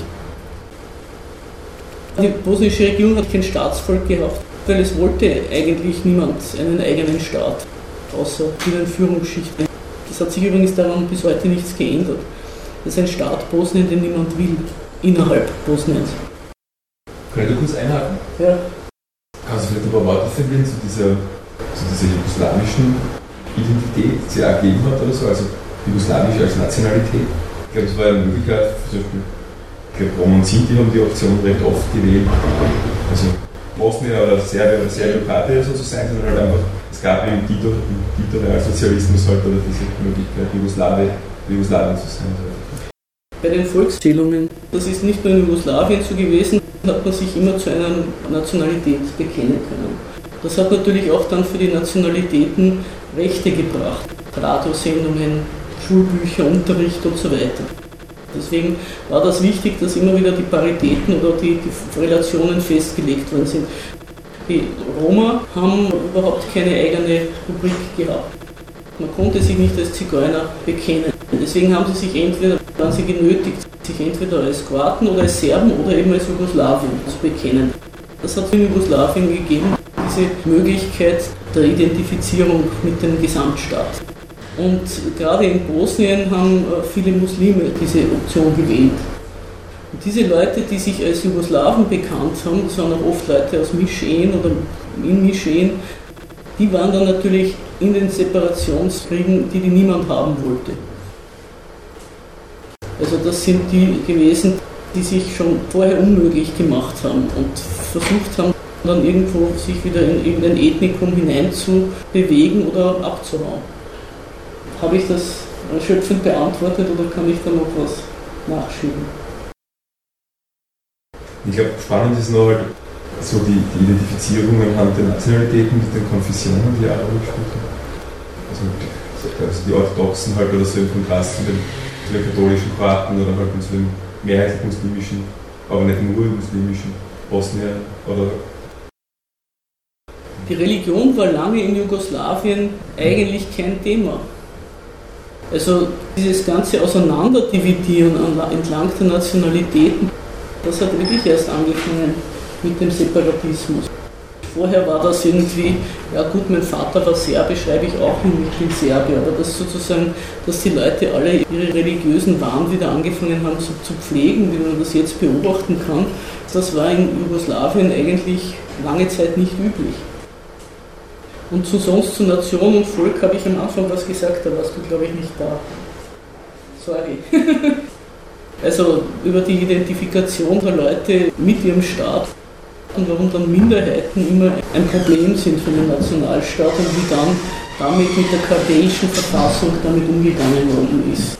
Die bosnische Regierung hat kein Staatsvolk gehabt, weil es wollte eigentlich niemand einen eigenen Staat, außer vielen Führungsschichten. Das hat sich übrigens daran bis heute nichts geändert. Das ist ein Staat Bosnien, den niemand will, innerhalb Bosniens. Ich da kurz einhaken? Ja. Kannst du vielleicht ein paar Worte verlieren zu dieser also diese jugoslawischen Identität, die sie ergeben hat oder so, also jugoslawisch als Nationalität. Ich glaube, es war eine Möglichkeit, zum Beispiel, ich glaube, Rom und Sinti haben die Option recht oft gewählt. Also Bosnien oder Serbien oder Serbien-Kroatien so zu sein, sondern halt einfach, es gab Tito Realsozialismus halt oder diese Möglichkeit, Jugoslawie, Jugoslawien zu sein. Bei den Volkszählungen, das ist nicht nur in Jugoslawien so gewesen, hat man sich immer zu einer Nationalität bekennen können. Das hat natürlich auch dann für die Nationalitäten Rechte gebracht. Radiosendungen, Schulbücher, Unterricht und so weiter. Deswegen war das wichtig, dass immer wieder die Paritäten oder die, die Relationen festgelegt worden sind. Die Roma haben überhaupt keine eigene Rubrik gehabt. Man konnte sich nicht als Zigeuner bekennen. Deswegen haben sie sich entweder, waren sie genötigt, sich entweder als Kroaten oder als Serben oder eben als Jugoslawien zu bekennen. Das hat es in Jugoslawien gegeben diese Möglichkeit der Identifizierung mit dem Gesamtstaat. Und gerade in Bosnien haben äh, viele Muslime diese Option gewählt. Und diese Leute, die sich als Jugoslawen bekannt haben, das waren auch oft Leute aus Mischeen oder in Mischeen, die waren dann natürlich in den Separationskriegen, die, die niemand haben wollte. Also das sind die gewesen, die sich schon vorher unmöglich gemacht haben und versucht haben, dann irgendwo sich wieder in irgendein Ethnikum hineinzubewegen oder abzuhauen. Habe ich das erschöpfend beantwortet oder kann ich da noch was nachschieben? Ich glaube, spannend ist noch halt so die, die Identifizierung anhand der Nationalitäten mit den Konfessionen, die gespielt haben. Also, also die Orthodoxen halt oder so im Kontrast zu den, zu den katholischen Kroaten oder halt zu den mehrheitlich muslimischen, aber nicht nur muslimischen Bosnien oder die Religion war lange in Jugoslawien eigentlich kein Thema. Also dieses ganze Auseinanderdividieren entlang der Nationalitäten, das hat wirklich erst angefangen mit dem Separatismus. vorher war das irgendwie, ja gut, mein Vater war Serbe, schreibe ich auch hin, ich bin Serbe, aber das sozusagen, dass die Leute alle ihre religiösen Wahn wieder angefangen haben zu, zu pflegen, wie man das jetzt beobachten kann, das war in Jugoslawien eigentlich lange Zeit nicht üblich. Und zu sonst zu Nation und Volk habe ich am Anfang was gesagt, da warst du, glaube ich, nicht da. Sorry. also über die Identifikation der Leute mit ihrem Staat und warum dann Minderheiten immer ein Problem sind für den Nationalstaat und wie dann damit mit der kartäischen Verfassung damit umgegangen worden ist.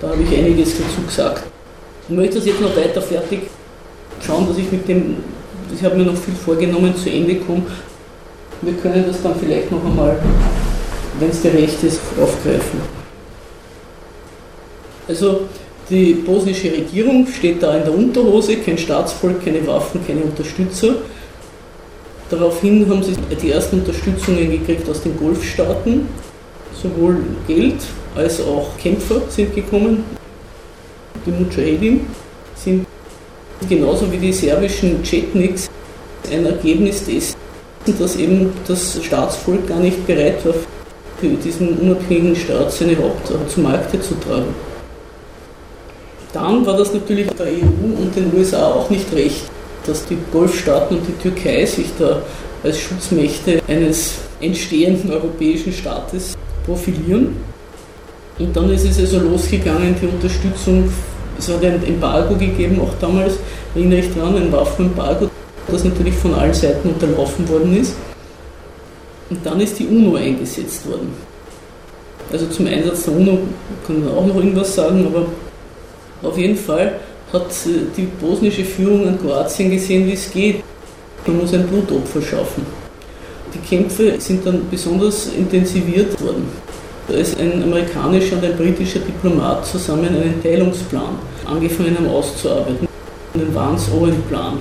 Da habe ich einiges dazu gesagt. Ich möchte das jetzt noch weiter fertig schauen, dass ich mit dem, ich habe mir noch viel vorgenommen, zu Ende komme. Wir können das dann vielleicht noch einmal, wenn es dir recht ist, aufgreifen. Also die bosnische Regierung steht da in der Unterhose, kein Staatsvolk, keine Waffen, keine Unterstützer. Daraufhin haben sie die ersten Unterstützungen gekriegt aus den Golfstaaten. Sowohl Geld als auch Kämpfer sind gekommen. Die Mujahedin sind genauso wie die serbischen Chetniks ein Ergebnis dessen, dass eben das Staatsvolk gar nicht bereit war, diesen unabhängigen Staat seine Haupt zu Markte zu tragen. Dann war das natürlich der EU und den USA auch nicht recht, dass die Golfstaaten und die Türkei sich da als Schutzmächte eines entstehenden europäischen Staates profilieren. Und dann ist es also losgegangen, die Unterstützung, es hat ein Embargo gegeben, auch damals, erinnere ich daran, ein Waffenembargo, das natürlich von allen Seiten unterlaufen worden ist. Und dann ist die UNO eingesetzt worden. Also zum Einsatz der UNO kann man auch noch irgendwas sagen, aber auf jeden Fall hat die bosnische Führung an Kroatien gesehen, wie es geht. Man muss ein Blutopfer schaffen. Die Kämpfe sind dann besonders intensiviert worden. Da ist ein amerikanischer und ein britischer Diplomat zusammen einen Teilungsplan angefangen haben auszuarbeiten. Den Vance-Owen-Plan.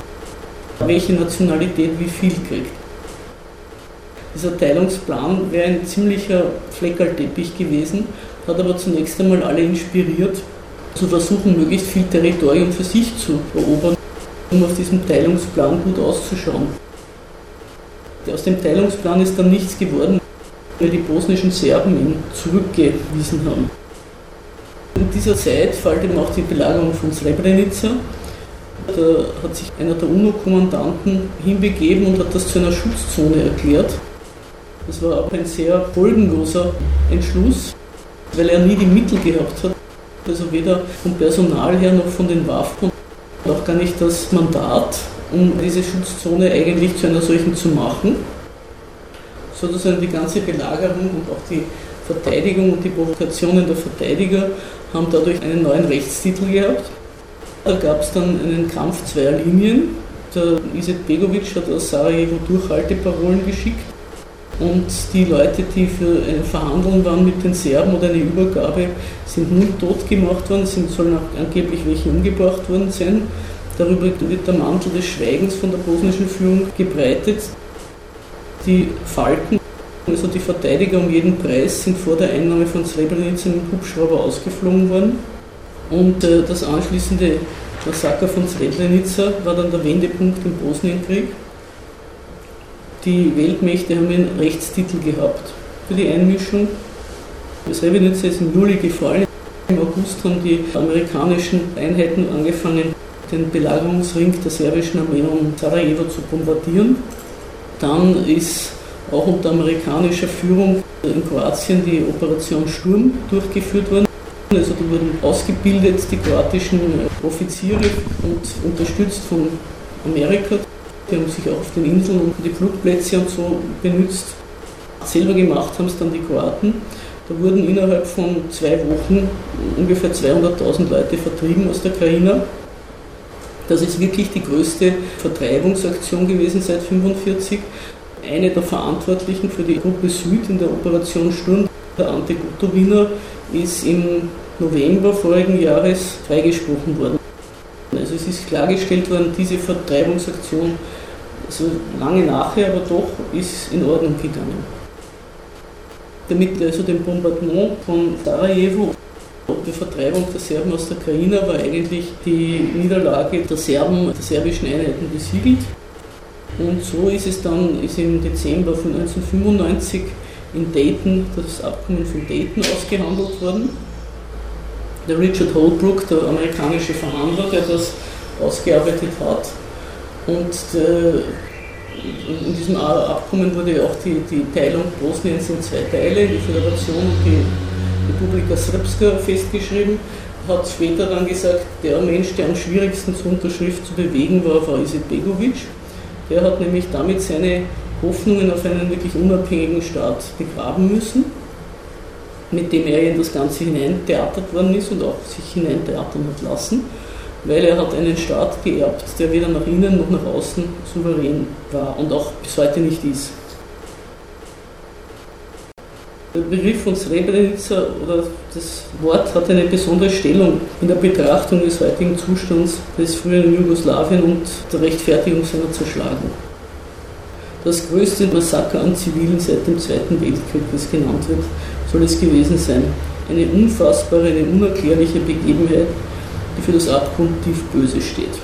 Welche Nationalität wie viel kriegt. Dieser Teilungsplan wäre ein ziemlicher Fleckerlteppich gewesen, hat aber zunächst einmal alle inspiriert, zu versuchen, möglichst viel Territorium für sich zu erobern, um auf diesem Teilungsplan gut auszuschauen. Aus dem Teilungsplan ist dann nichts geworden, weil die bosnischen Serben ihn zurückgewiesen haben. In dieser Zeit fällt eben auch die Belagerung von Srebrenica. Da hat sich einer der UNO-Kommandanten hinbegeben und hat das zu einer Schutzzone erklärt. Das war auch ein sehr folgenloser Entschluss, weil er nie die Mittel gehabt hat, also weder vom Personal her noch von den Waffen und auch gar nicht das Mandat, um diese Schutzzone eigentlich zu einer solchen zu machen. Sozusagen die ganze Belagerung und auch die Verteidigung und die Provokationen der Verteidiger haben dadurch einen neuen Rechtstitel gehabt. Da gab es dann einen Kampf zweier Linien. Der Iset Begovic hat aus Sarajevo Durchhalteparolen geschickt und die Leute, die für ein Verhandeln waren mit den Serben oder eine Übergabe, sind nun tot gemacht worden, sind, sollen auch angeblich welche umgebracht worden sein. Darüber wird der Mantel des Schweigens von der bosnischen Führung gebreitet. Die Falken, also die Verteidiger um jeden Preis, sind vor der Einnahme von Srebrenica mit Hubschrauber ausgeflogen worden. Und äh, das anschließende Massaker von Srebrenica war dann der Wendepunkt im Bosnienkrieg die Weltmächte haben einen Rechtstitel gehabt für die Einmischung. Srebrenica ist im Juli gefallen. Im August haben die amerikanischen Einheiten angefangen, den Belagerungsring der serbischen Armee um Sarajevo zu bombardieren. Dann ist auch unter amerikanischer Führung in Kroatien die Operation Sturm durchgeführt worden. Also da wurden ausgebildet die kroatischen Offiziere und unterstützt von Amerika. Die haben sich auch auf den Inseln und die Flugplätze und so benutzt. Selber gemacht haben es dann die Kroaten. Da wurden innerhalb von zwei Wochen ungefähr 200.000 Leute vertrieben aus der Krajina. Das ist wirklich die größte Vertreibungsaktion gewesen seit 1945. Eine der Verantwortlichen für die Gruppe Süd in der Operation Sturm, der Ante Gotovina, ist im November vorigen Jahres freigesprochen worden. Also es ist klargestellt worden, diese Vertreibungsaktion, also lange nachher, aber doch ist in Ordnung gegangen. Damit also dem Bombardement von Sarajevo die Vertreibung der Serben aus der Krajina war eigentlich die Niederlage der Serben, der serbischen Einheiten besiegelt. Und so ist es dann, ist im Dezember von 1995 in Dayton, das Abkommen von Dayton ausgehandelt worden. Der Richard Holbrooke, der amerikanische Verhandler, der das ausgearbeitet hat. Und der, in diesem Abkommen wurde auch die, die Teilung Bosniens in zwei Teile, die Föderation und die Republika Srpska festgeschrieben, hat später dann gesagt, der Mensch, der am schwierigsten zur Unterschrift zu bewegen war, war Izetbegovic. Der hat nämlich damit seine Hoffnungen auf einen wirklich unabhängigen Staat begraben müssen, mit dem er in das Ganze hineintheatert worden ist und auch sich hineintheatern hat lassen, weil er hat einen Staat geerbt, der weder nach innen noch nach außen souverän war und auch bis heute nicht ist. Der Begriff von Srebrenica oder das Wort hat eine besondere Stellung in der Betrachtung des heutigen Zustands des früheren Jugoslawien und der Rechtfertigung seiner Zerschlagung. Das größte Massaker an Zivilen seit dem Zweiten Weltkrieg, das genannt wird, soll es gewesen sein. Eine unfassbare, eine unerklärliche Begebenheit, die für das Abgrundtief Böse steht.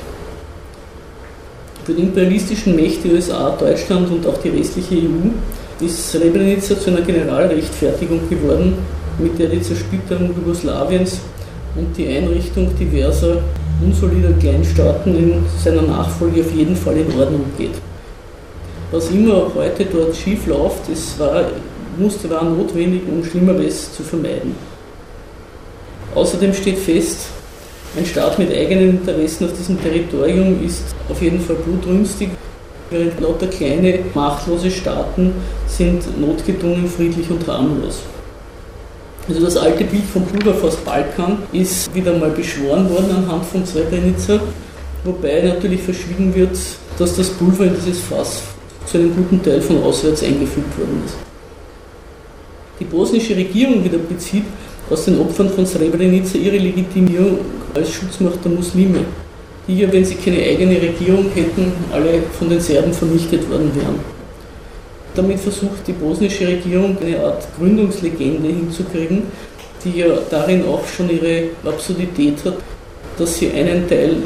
Für die imperialistischen Mächte USA, Deutschland und auch die restliche EU ist Srebrenica zu einer Generalrechtfertigung geworden, mit der die Zersplitterung Jugoslawiens und die Einrichtung diverser unsolider Kleinstaaten in seiner Nachfolge auf jeden Fall in Ordnung geht. Was immer heute dort schief läuft, es war, musste, war notwendig, um Schlimmeres zu vermeiden. Außerdem steht fest, ein Staat mit eigenen Interessen auf diesem Territorium ist auf jeden Fall blutrünstig während lauter kleine, machtlose Staaten sind notgedrungen, friedlich und harmlos. Also das alte Bild vom Pulverfass Balkan ist wieder mal beschworen worden anhand von Srebrenica, wobei natürlich verschwiegen wird, dass das Pulver in dieses Fass zu einem guten Teil von auswärts eingefügt worden ist. Die bosnische Regierung wieder bezieht aus den Opfern von Srebrenica ihre Legitimierung als Schutzmacht der Muslime die ja, wenn sie keine eigene Regierung hätten, alle von den Serben vernichtet worden wären. Damit versucht die bosnische Regierung eine Art Gründungslegende hinzukriegen, die ja darin auch schon ihre Absurdität hat, dass sie einen Teil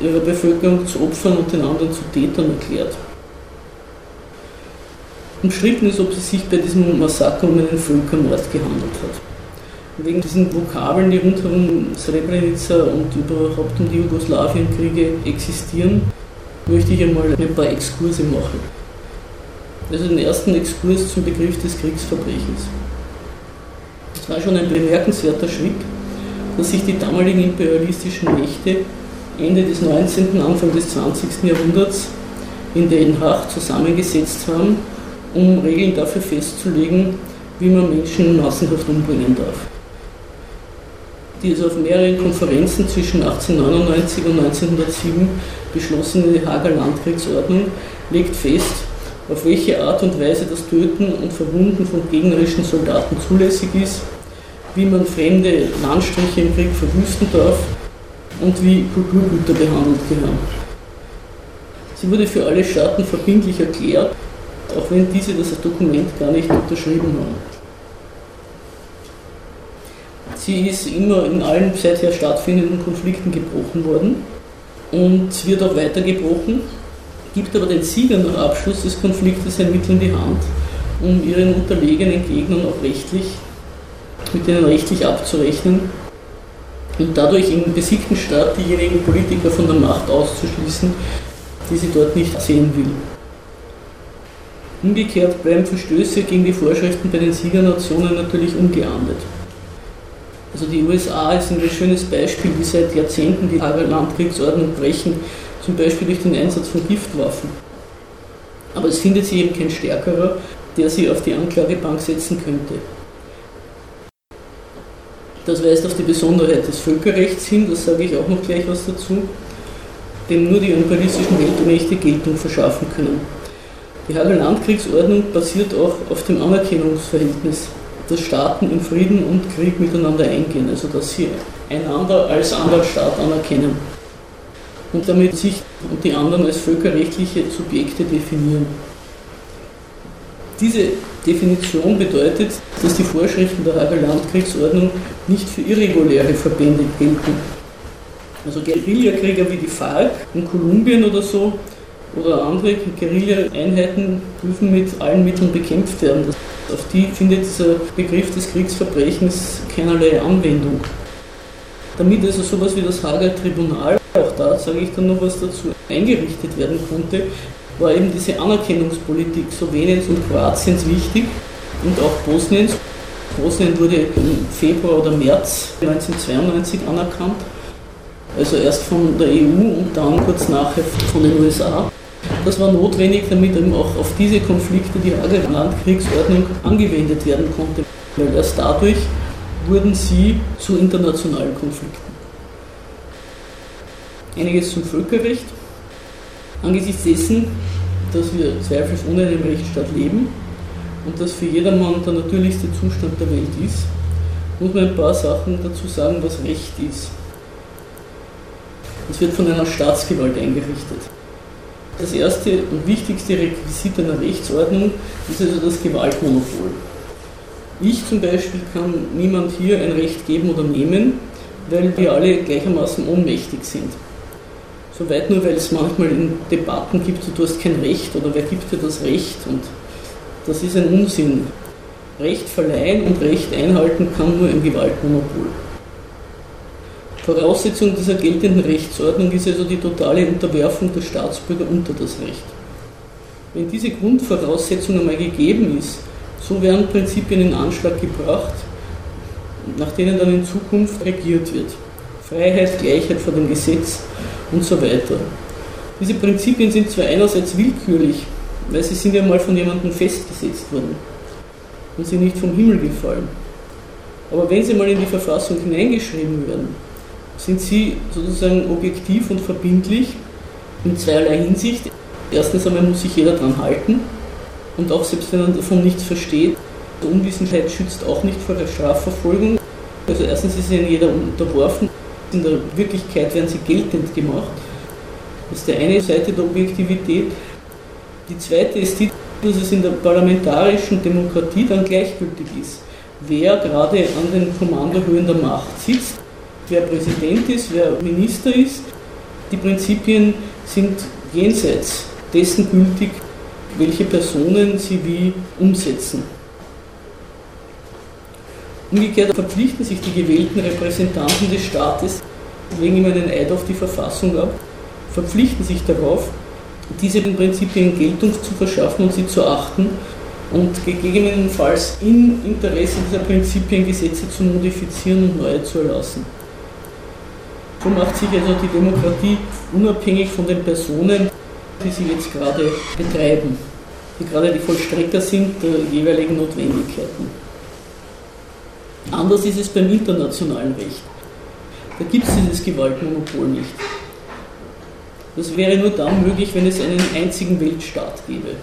ihrer Bevölkerung zu Opfern und den anderen zu Tätern erklärt. Umstritten ist, ob es sich bei diesem Massaker um einen Völkermord gehandelt hat. Wegen diesen Vokabeln, die rund um Srebrenica und überhaupt um die Jugoslawienkriege existieren, möchte ich einmal ein paar Exkurse machen. Also den ersten Exkurs zum Begriff des Kriegsverbrechens. Es war schon ein bemerkenswerter Schritt, dass sich die damaligen imperialistischen Mächte Ende des 19., Anfang des 20. Jahrhunderts in Den Haag zusammengesetzt haben, um Regeln dafür festzulegen, wie man Menschen massenhaft umbringen darf die es auf mehreren Konferenzen zwischen 1899 und 1907 beschlossene Hager Landkriegsordnung legt fest, auf welche Art und Weise das Töten und Verwunden von gegnerischen Soldaten zulässig ist, wie man fremde Landstriche im Krieg verwüsten darf und wie Kulturgüter behandelt gehören. Sie wurde für alle Staaten verbindlich erklärt, auch wenn diese das Dokument gar nicht unterschrieben haben. Sie ist immer in allen seither stattfindenden Konflikten gebrochen worden und wird auch weiter gebrochen, gibt aber den Siegern nach Abschluss des Konfliktes ein Mittel in die Hand, um ihren unterlegenen Gegnern auch rechtlich, mit denen rechtlich abzurechnen und dadurch im besiegten Staat diejenigen Politiker von der Macht auszuschließen, die sie dort nicht sehen will. Umgekehrt bleiben Verstöße gegen die Vorschriften bei den Siegernationen natürlich ungeahndet. Also die USA ist ein schönes Beispiel, die seit Jahrzehnten die Landkriegsordnung brechen, zum Beispiel durch den Einsatz von Giftwaffen. Aber es findet sich eben kein Stärkerer, der sie auf die Anklagebank setzen könnte. Das weist auf die Besonderheit des Völkerrechts hin, das sage ich auch noch gleich was dazu, dem nur die imperialistischen Weltmächte Geltung verschaffen können. Die Hager Landkriegsordnung basiert auch auf dem Anerkennungsverhältnis dass Staaten in Frieden und Krieg miteinander eingehen, also dass sie einander als anderen Staat anerkennen und damit sich und die anderen als völkerrechtliche Subjekte definieren. Diese Definition bedeutet, dass die Vorschriften der Hager Landkriegsordnung nicht für irreguläre Verbände gelten. Also Guerillakrieger wie die FARC in Kolumbien oder so oder andere Guerilla-Einheiten dürfen mit allen Mitteln bekämpft werden. Auf die findet dieser Begriff des Kriegsverbrechens keinerlei Anwendung. Damit also sowas wie das Hager Tribunal, auch da sage ich dann noch was dazu, eingerichtet werden konnte, war eben diese Anerkennungspolitik Sloweniens und Kroatiens wichtig und auch Bosniens. Bosnien wurde im Februar oder März 1992 anerkannt, also erst von der EU und dann kurz nachher von den USA. Das war notwendig, damit eben auch auf diese Konflikte die Hager Landkriegsordnung angewendet werden konnte, weil erst dadurch wurden sie zu internationalen Konflikten. Einiges zum Völkerrecht. Angesichts dessen, dass wir zweifelsohne in einem Rechtsstaat leben und dass für jedermann der natürlichste Zustand der Welt ist, muss man ein paar Sachen dazu sagen, was Recht ist. Es wird von einer Staatsgewalt eingerichtet. Das erste und wichtigste Requisit einer Rechtsordnung ist also das Gewaltmonopol. Ich zum Beispiel kann niemand hier ein Recht geben oder nehmen, weil wir alle gleichermaßen ohnmächtig sind. Soweit nur, weil es manchmal in Debatten gibt, du hast kein Recht oder wer gibt dir das Recht und das ist ein Unsinn. Recht verleihen und Recht einhalten kann nur ein Gewaltmonopol. Voraussetzung dieser geltenden Rechtsordnung ist also die totale Unterwerfung der Staatsbürger unter das Recht. Wenn diese Grundvoraussetzung einmal gegeben ist, so werden Prinzipien in Anschlag gebracht, nach denen dann in Zukunft regiert wird. Freiheit, Gleichheit vor dem Gesetz und so weiter. Diese Prinzipien sind zwar einerseits willkürlich, weil sie sind ja mal von jemandem festgesetzt worden und sind nicht vom Himmel gefallen. Aber wenn sie mal in die Verfassung hineingeschrieben werden, sind sie sozusagen objektiv und verbindlich in zweierlei Hinsicht. Erstens einmal muss sich jeder daran halten und auch selbst wenn man davon nichts versteht, Unwissenheit schützt auch nicht vor der Strafverfolgung. Also erstens ist ihnen jeder unterworfen, in der Wirklichkeit werden sie geltend gemacht. Das ist die eine Seite der Objektivität. Die zweite ist die, dass es in der parlamentarischen Demokratie dann gleichgültig ist, wer gerade an den Kommandohöhen der Macht sitzt, wer Präsident ist, wer Minister ist. Die Prinzipien sind jenseits dessen gültig, welche Personen sie wie umsetzen. Umgekehrt verpflichten sich die gewählten Repräsentanten des Staates, legen ihm einen Eid auf die Verfassung ab, verpflichten sich darauf, diese Prinzipien Geltung zu verschaffen und sie zu achten und gegebenenfalls im Interesse dieser Prinzipien Gesetze zu modifizieren und neue zu erlassen. So macht sich also die Demokratie unabhängig von den Personen, die sie jetzt gerade betreiben, die gerade die Vollstrecker sind der jeweiligen Notwendigkeiten. Anders ist es beim internationalen Recht. Da gibt es dieses Gewaltmonopol nicht. Das wäre nur dann möglich, wenn es einen einzigen Weltstaat gäbe.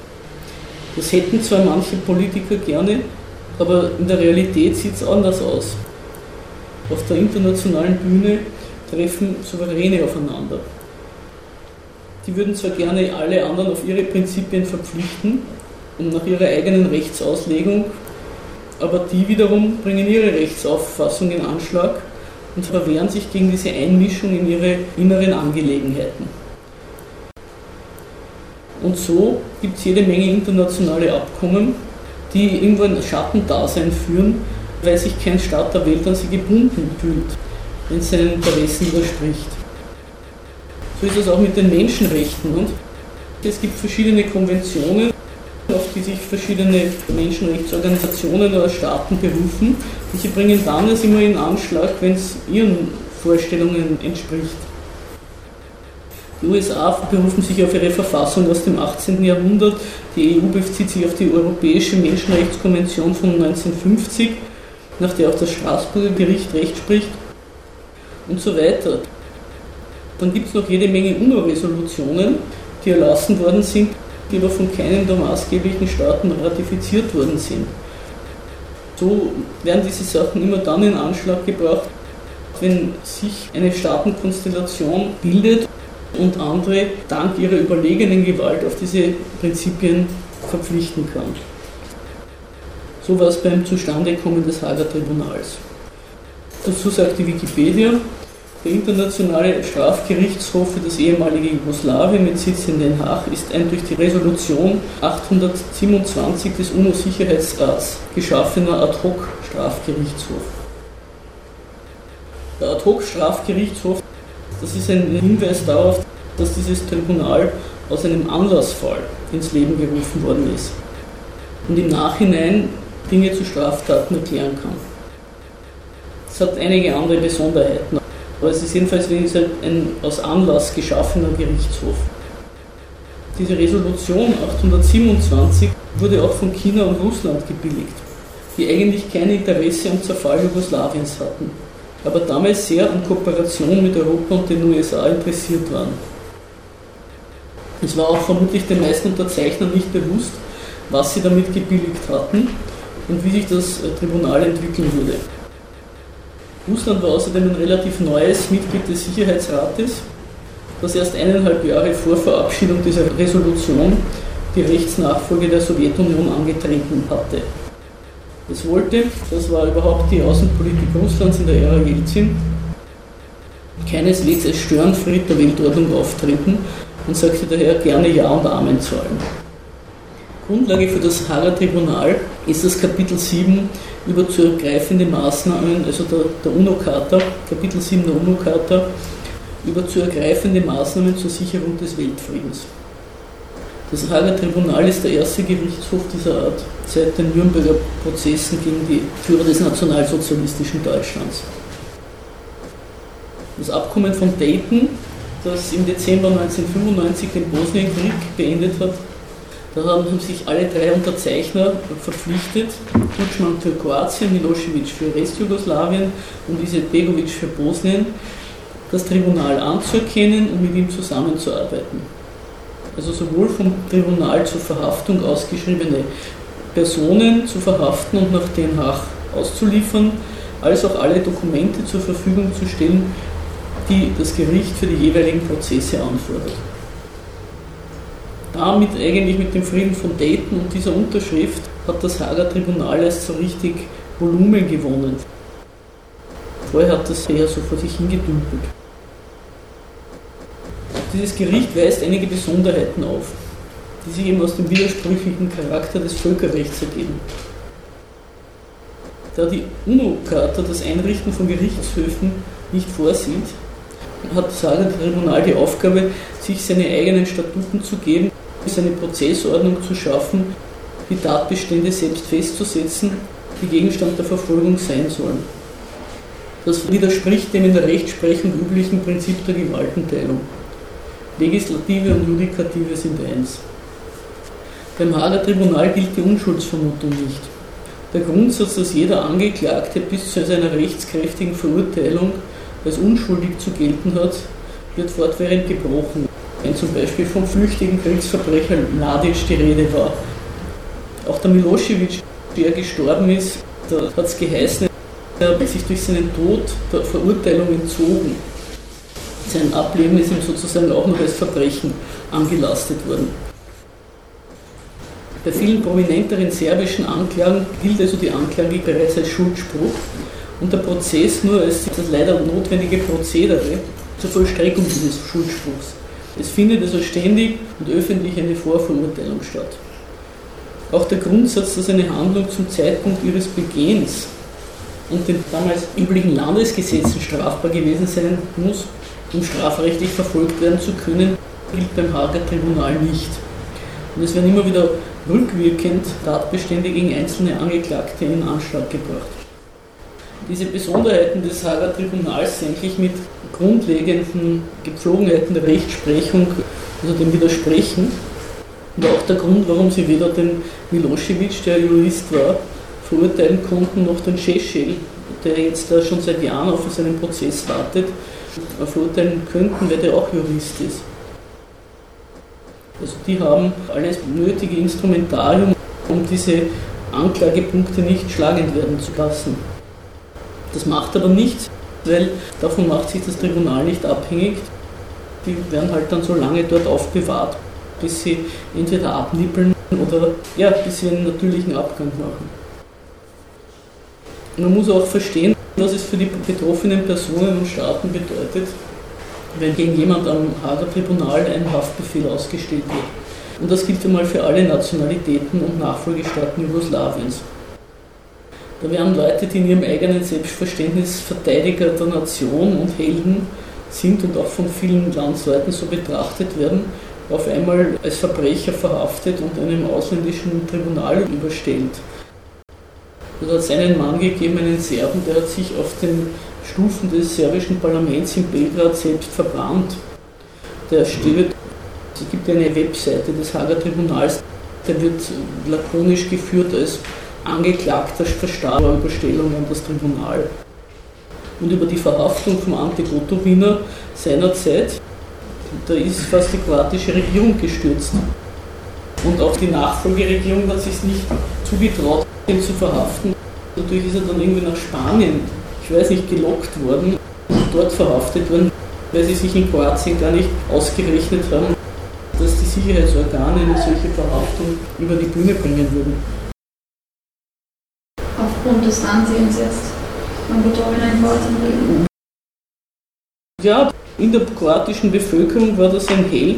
Das hätten zwar manche Politiker gerne, aber in der Realität sieht es anders aus. Auf der internationalen Bühne treffen Souveräne aufeinander. Die würden zwar gerne alle anderen auf ihre Prinzipien verpflichten und nach ihrer eigenen Rechtsauslegung, aber die wiederum bringen ihre Rechtsauffassung in Anschlag und verwehren sich gegen diese Einmischung in ihre inneren Angelegenheiten. Und so gibt es jede Menge internationale Abkommen, die irgendwo ein Schattendasein führen, weil sich kein Staat der Welt an sie gebunden fühlt, wenn es seinen Interessen widerspricht. So ist es auch mit den Menschenrechten. Und es gibt verschiedene Konventionen, auf die sich verschiedene Menschenrechtsorganisationen oder Staaten berufen. Und sie bringen dann es immer in Anschlag, wenn es ihren Vorstellungen entspricht. Die USA berufen sich auf ihre Verfassung aus dem 18. Jahrhundert, die EU bezieht sich auf die Europäische Menschenrechtskonvention von 1950, nach der auch das Straßburger Gericht Recht spricht und so weiter. Dann gibt es noch jede Menge UNO-Resolutionen, die erlassen worden sind, die aber von keinem der maßgeblichen Staaten ratifiziert worden sind. So werden diese Sachen immer dann in Anschlag gebracht, wenn sich eine Staatenkonstellation bildet und andere dank ihrer überlegenen Gewalt auf diese Prinzipien verpflichten kann. So war es beim Zustandekommen des Hager Tribunals. Dazu sagt die Wikipedia, Der Internationale Strafgerichtshof für das ehemalige Jugoslawien mit Sitz in Den Haag ist ein durch die Resolution 827 des UNO-Sicherheitsrats geschaffener Ad-hoc-Strafgerichtshof. Der Ad-hoc-Strafgerichtshof, das ist ein Hinweis darauf, dass dieses Tribunal aus einem Anlassfall ins Leben gerufen worden ist und im Nachhinein Dinge zu Straftaten erklären kann. Es hat einige andere Besonderheiten. Aber es ist jedenfalls gesagt, ein aus Anlass geschaffener Gerichtshof. Diese Resolution 827 wurde auch von China und Russland gebilligt, die eigentlich kein Interesse am Zerfall Jugoslawiens hatten, aber damals sehr an Kooperation mit Europa und den USA interessiert waren. Es war auch vermutlich den meisten Unterzeichnern nicht bewusst, was sie damit gebilligt hatten und wie sich das Tribunal entwickeln würde. Russland war außerdem ein relativ neues Mitglied des Sicherheitsrates, das erst eineinhalb Jahre vor Verabschiedung dieser Resolution die Rechtsnachfolge der Sowjetunion angetreten hatte. Es wollte, das war überhaupt die Außenpolitik Russlands in der Ära Jelzin, keineswegs als Störenfried der Weltordnung auftreten und sagte daher gerne Ja und Amen zu allem. Grundlage für das Hager Tribunal ist das Kapitel 7 über zu ergreifende Maßnahmen, also der, der UNO-Charta, Kapitel 7 der UNO-Charta, über zu ergreifende Maßnahmen zur Sicherung des Weltfriedens. Das Hager Tribunal ist der erste Gerichtshof dieser Art seit den Nürnberger Prozessen gegen die Führer des nationalsozialistischen Deutschlands. Das Abkommen von Dayton, das im Dezember 1995 den Bosnienkrieg beendet hat, da haben sich alle drei Unterzeichner verpflichtet, Tutschmann für Kroatien, Milosevic für Restjugoslawien und Izetbegovic für Bosnien, das Tribunal anzuerkennen und mit ihm zusammenzuarbeiten. Also sowohl vom Tribunal zur Verhaftung ausgeschriebene Personen zu verhaften und nach Den Haag auszuliefern, als auch alle Dokumente zur Verfügung zu stellen, die das Gericht für die jeweiligen Prozesse anfordert damit eigentlich mit dem Frieden von Dayton und dieser Unterschrift hat das Hager Tribunal erst so richtig Volumen gewonnen. Vorher hat das eher so vor sich hingedümpelt. Dieses Gericht weist einige Besonderheiten auf, die sich eben aus dem widersprüchlichen Charakter des Völkerrechts ergeben. Da die UNO-Charta das Einrichten von Gerichtshöfen nicht vorsieht, hat das Hager Tribunal die Aufgabe, sich seine eigenen Statuten zu geben ist eine Prozessordnung zu schaffen, die Tatbestände selbst festzusetzen, die Gegenstand der Verfolgung sein sollen. Das widerspricht dem in der Rechtsprechung üblichen Prinzip der Gewaltenteilung. Legislative und Judikative sind eins. Beim Hager Tribunal gilt die Unschuldsvermutung nicht. Der Grundsatz, dass jeder Angeklagte bis zu seiner rechtskräftigen Verurteilung als unschuldig zu gelten hat, wird fortwährend gebrochen wenn zum Beispiel vom flüchtigen Kriegsverbrecher Mladic die Rede war. Auch der Milosevic, der gestorben ist, da hat es geheißen, er hat sich durch seinen Tod der Verurteilung entzogen. Sein Ableben ist ihm sozusagen auch noch als Verbrechen angelastet worden. Bei vielen prominenteren serbischen Anklagen gilt also die Anklage bereits als Schuldspruch und der Prozess nur als das leider notwendige Prozedere zur Vollstreckung dieses Schuldspruchs. Es findet also ständig und öffentlich eine Vorverurteilung statt. Auch der Grundsatz, dass eine Handlung zum Zeitpunkt ihres Begehens und den damals üblichen Landesgesetzen strafbar gewesen sein muss, um strafrechtlich verfolgt werden zu können, gilt beim Hager Tribunal nicht. Und es werden immer wieder rückwirkend Tatbestände gegen einzelne Angeklagte in Anschlag gebracht. Diese Besonderheiten des Hager Tribunals sind mit grundlegenden Gepflogenheiten der Rechtsprechung, also dem Widersprechen. Und auch der Grund, warum sie weder den Milosevic, der Jurist war, verurteilen konnten, noch den Šešelj, der jetzt da schon seit Jahren auf seinen Prozess wartet, verurteilen könnten, weil der auch Jurist ist. Also die haben alles nötige Instrumentarium, um diese Anklagepunkte nicht schlagend werden zu lassen. Das macht aber nichts, weil davon macht sich das Tribunal nicht abhängig. Die werden halt dann so lange dort aufbewahrt, bis sie entweder abnippeln oder ja, bis sie einen natürlichen Abgang machen. Man muss auch verstehen, was es für die betroffenen Personen und Staaten bedeutet, wenn gegen jemand am Hager Tribunal ein Haftbefehl ausgestellt wird. Und das gilt einmal für alle Nationalitäten und Nachfolgestaaten Jugoslawiens. Da werden Leute, die in ihrem eigenen Selbstverständnis Verteidiger der Nation und Helden sind und auch von vielen Landsleuten so betrachtet werden, auf einmal als Verbrecher verhaftet und einem ausländischen Tribunal überstellt. Es hat seinen Mann gegeben, einen Serben, der hat sich auf den Stufen des serbischen Parlaments in Belgrad selbst verbrannt. Der steht, es gibt eine Webseite des Hager Tribunals, der wird lakonisch geführt als Angeklagter verstarber Überstellung an das Tribunal. Und über die Verhaftung vom Ante Gotovina seinerzeit, da ist fast die kroatische Regierung gestürzt. Und auch die Nachfolgeregierung hat sich nicht zugetraut, ihn zu verhaften. Dadurch ist er dann irgendwie nach Spanien, ich weiß nicht, gelockt worden und dort verhaftet worden, weil sie sich in Kroatien gar nicht ausgerechnet haben, dass die Sicherheitsorgane eine solche Verhaftung über die Bühne bringen würden. Aufgrund des Ansehens jetzt von Gotovina in Kroatien Ja, in der kroatischen Bevölkerung war das ein Held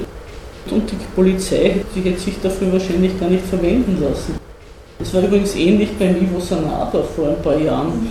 und die Polizei die hätte sich dafür wahrscheinlich gar nicht verwenden lassen. Es war übrigens ähnlich beim Ivo Sanada vor ein paar Jahren,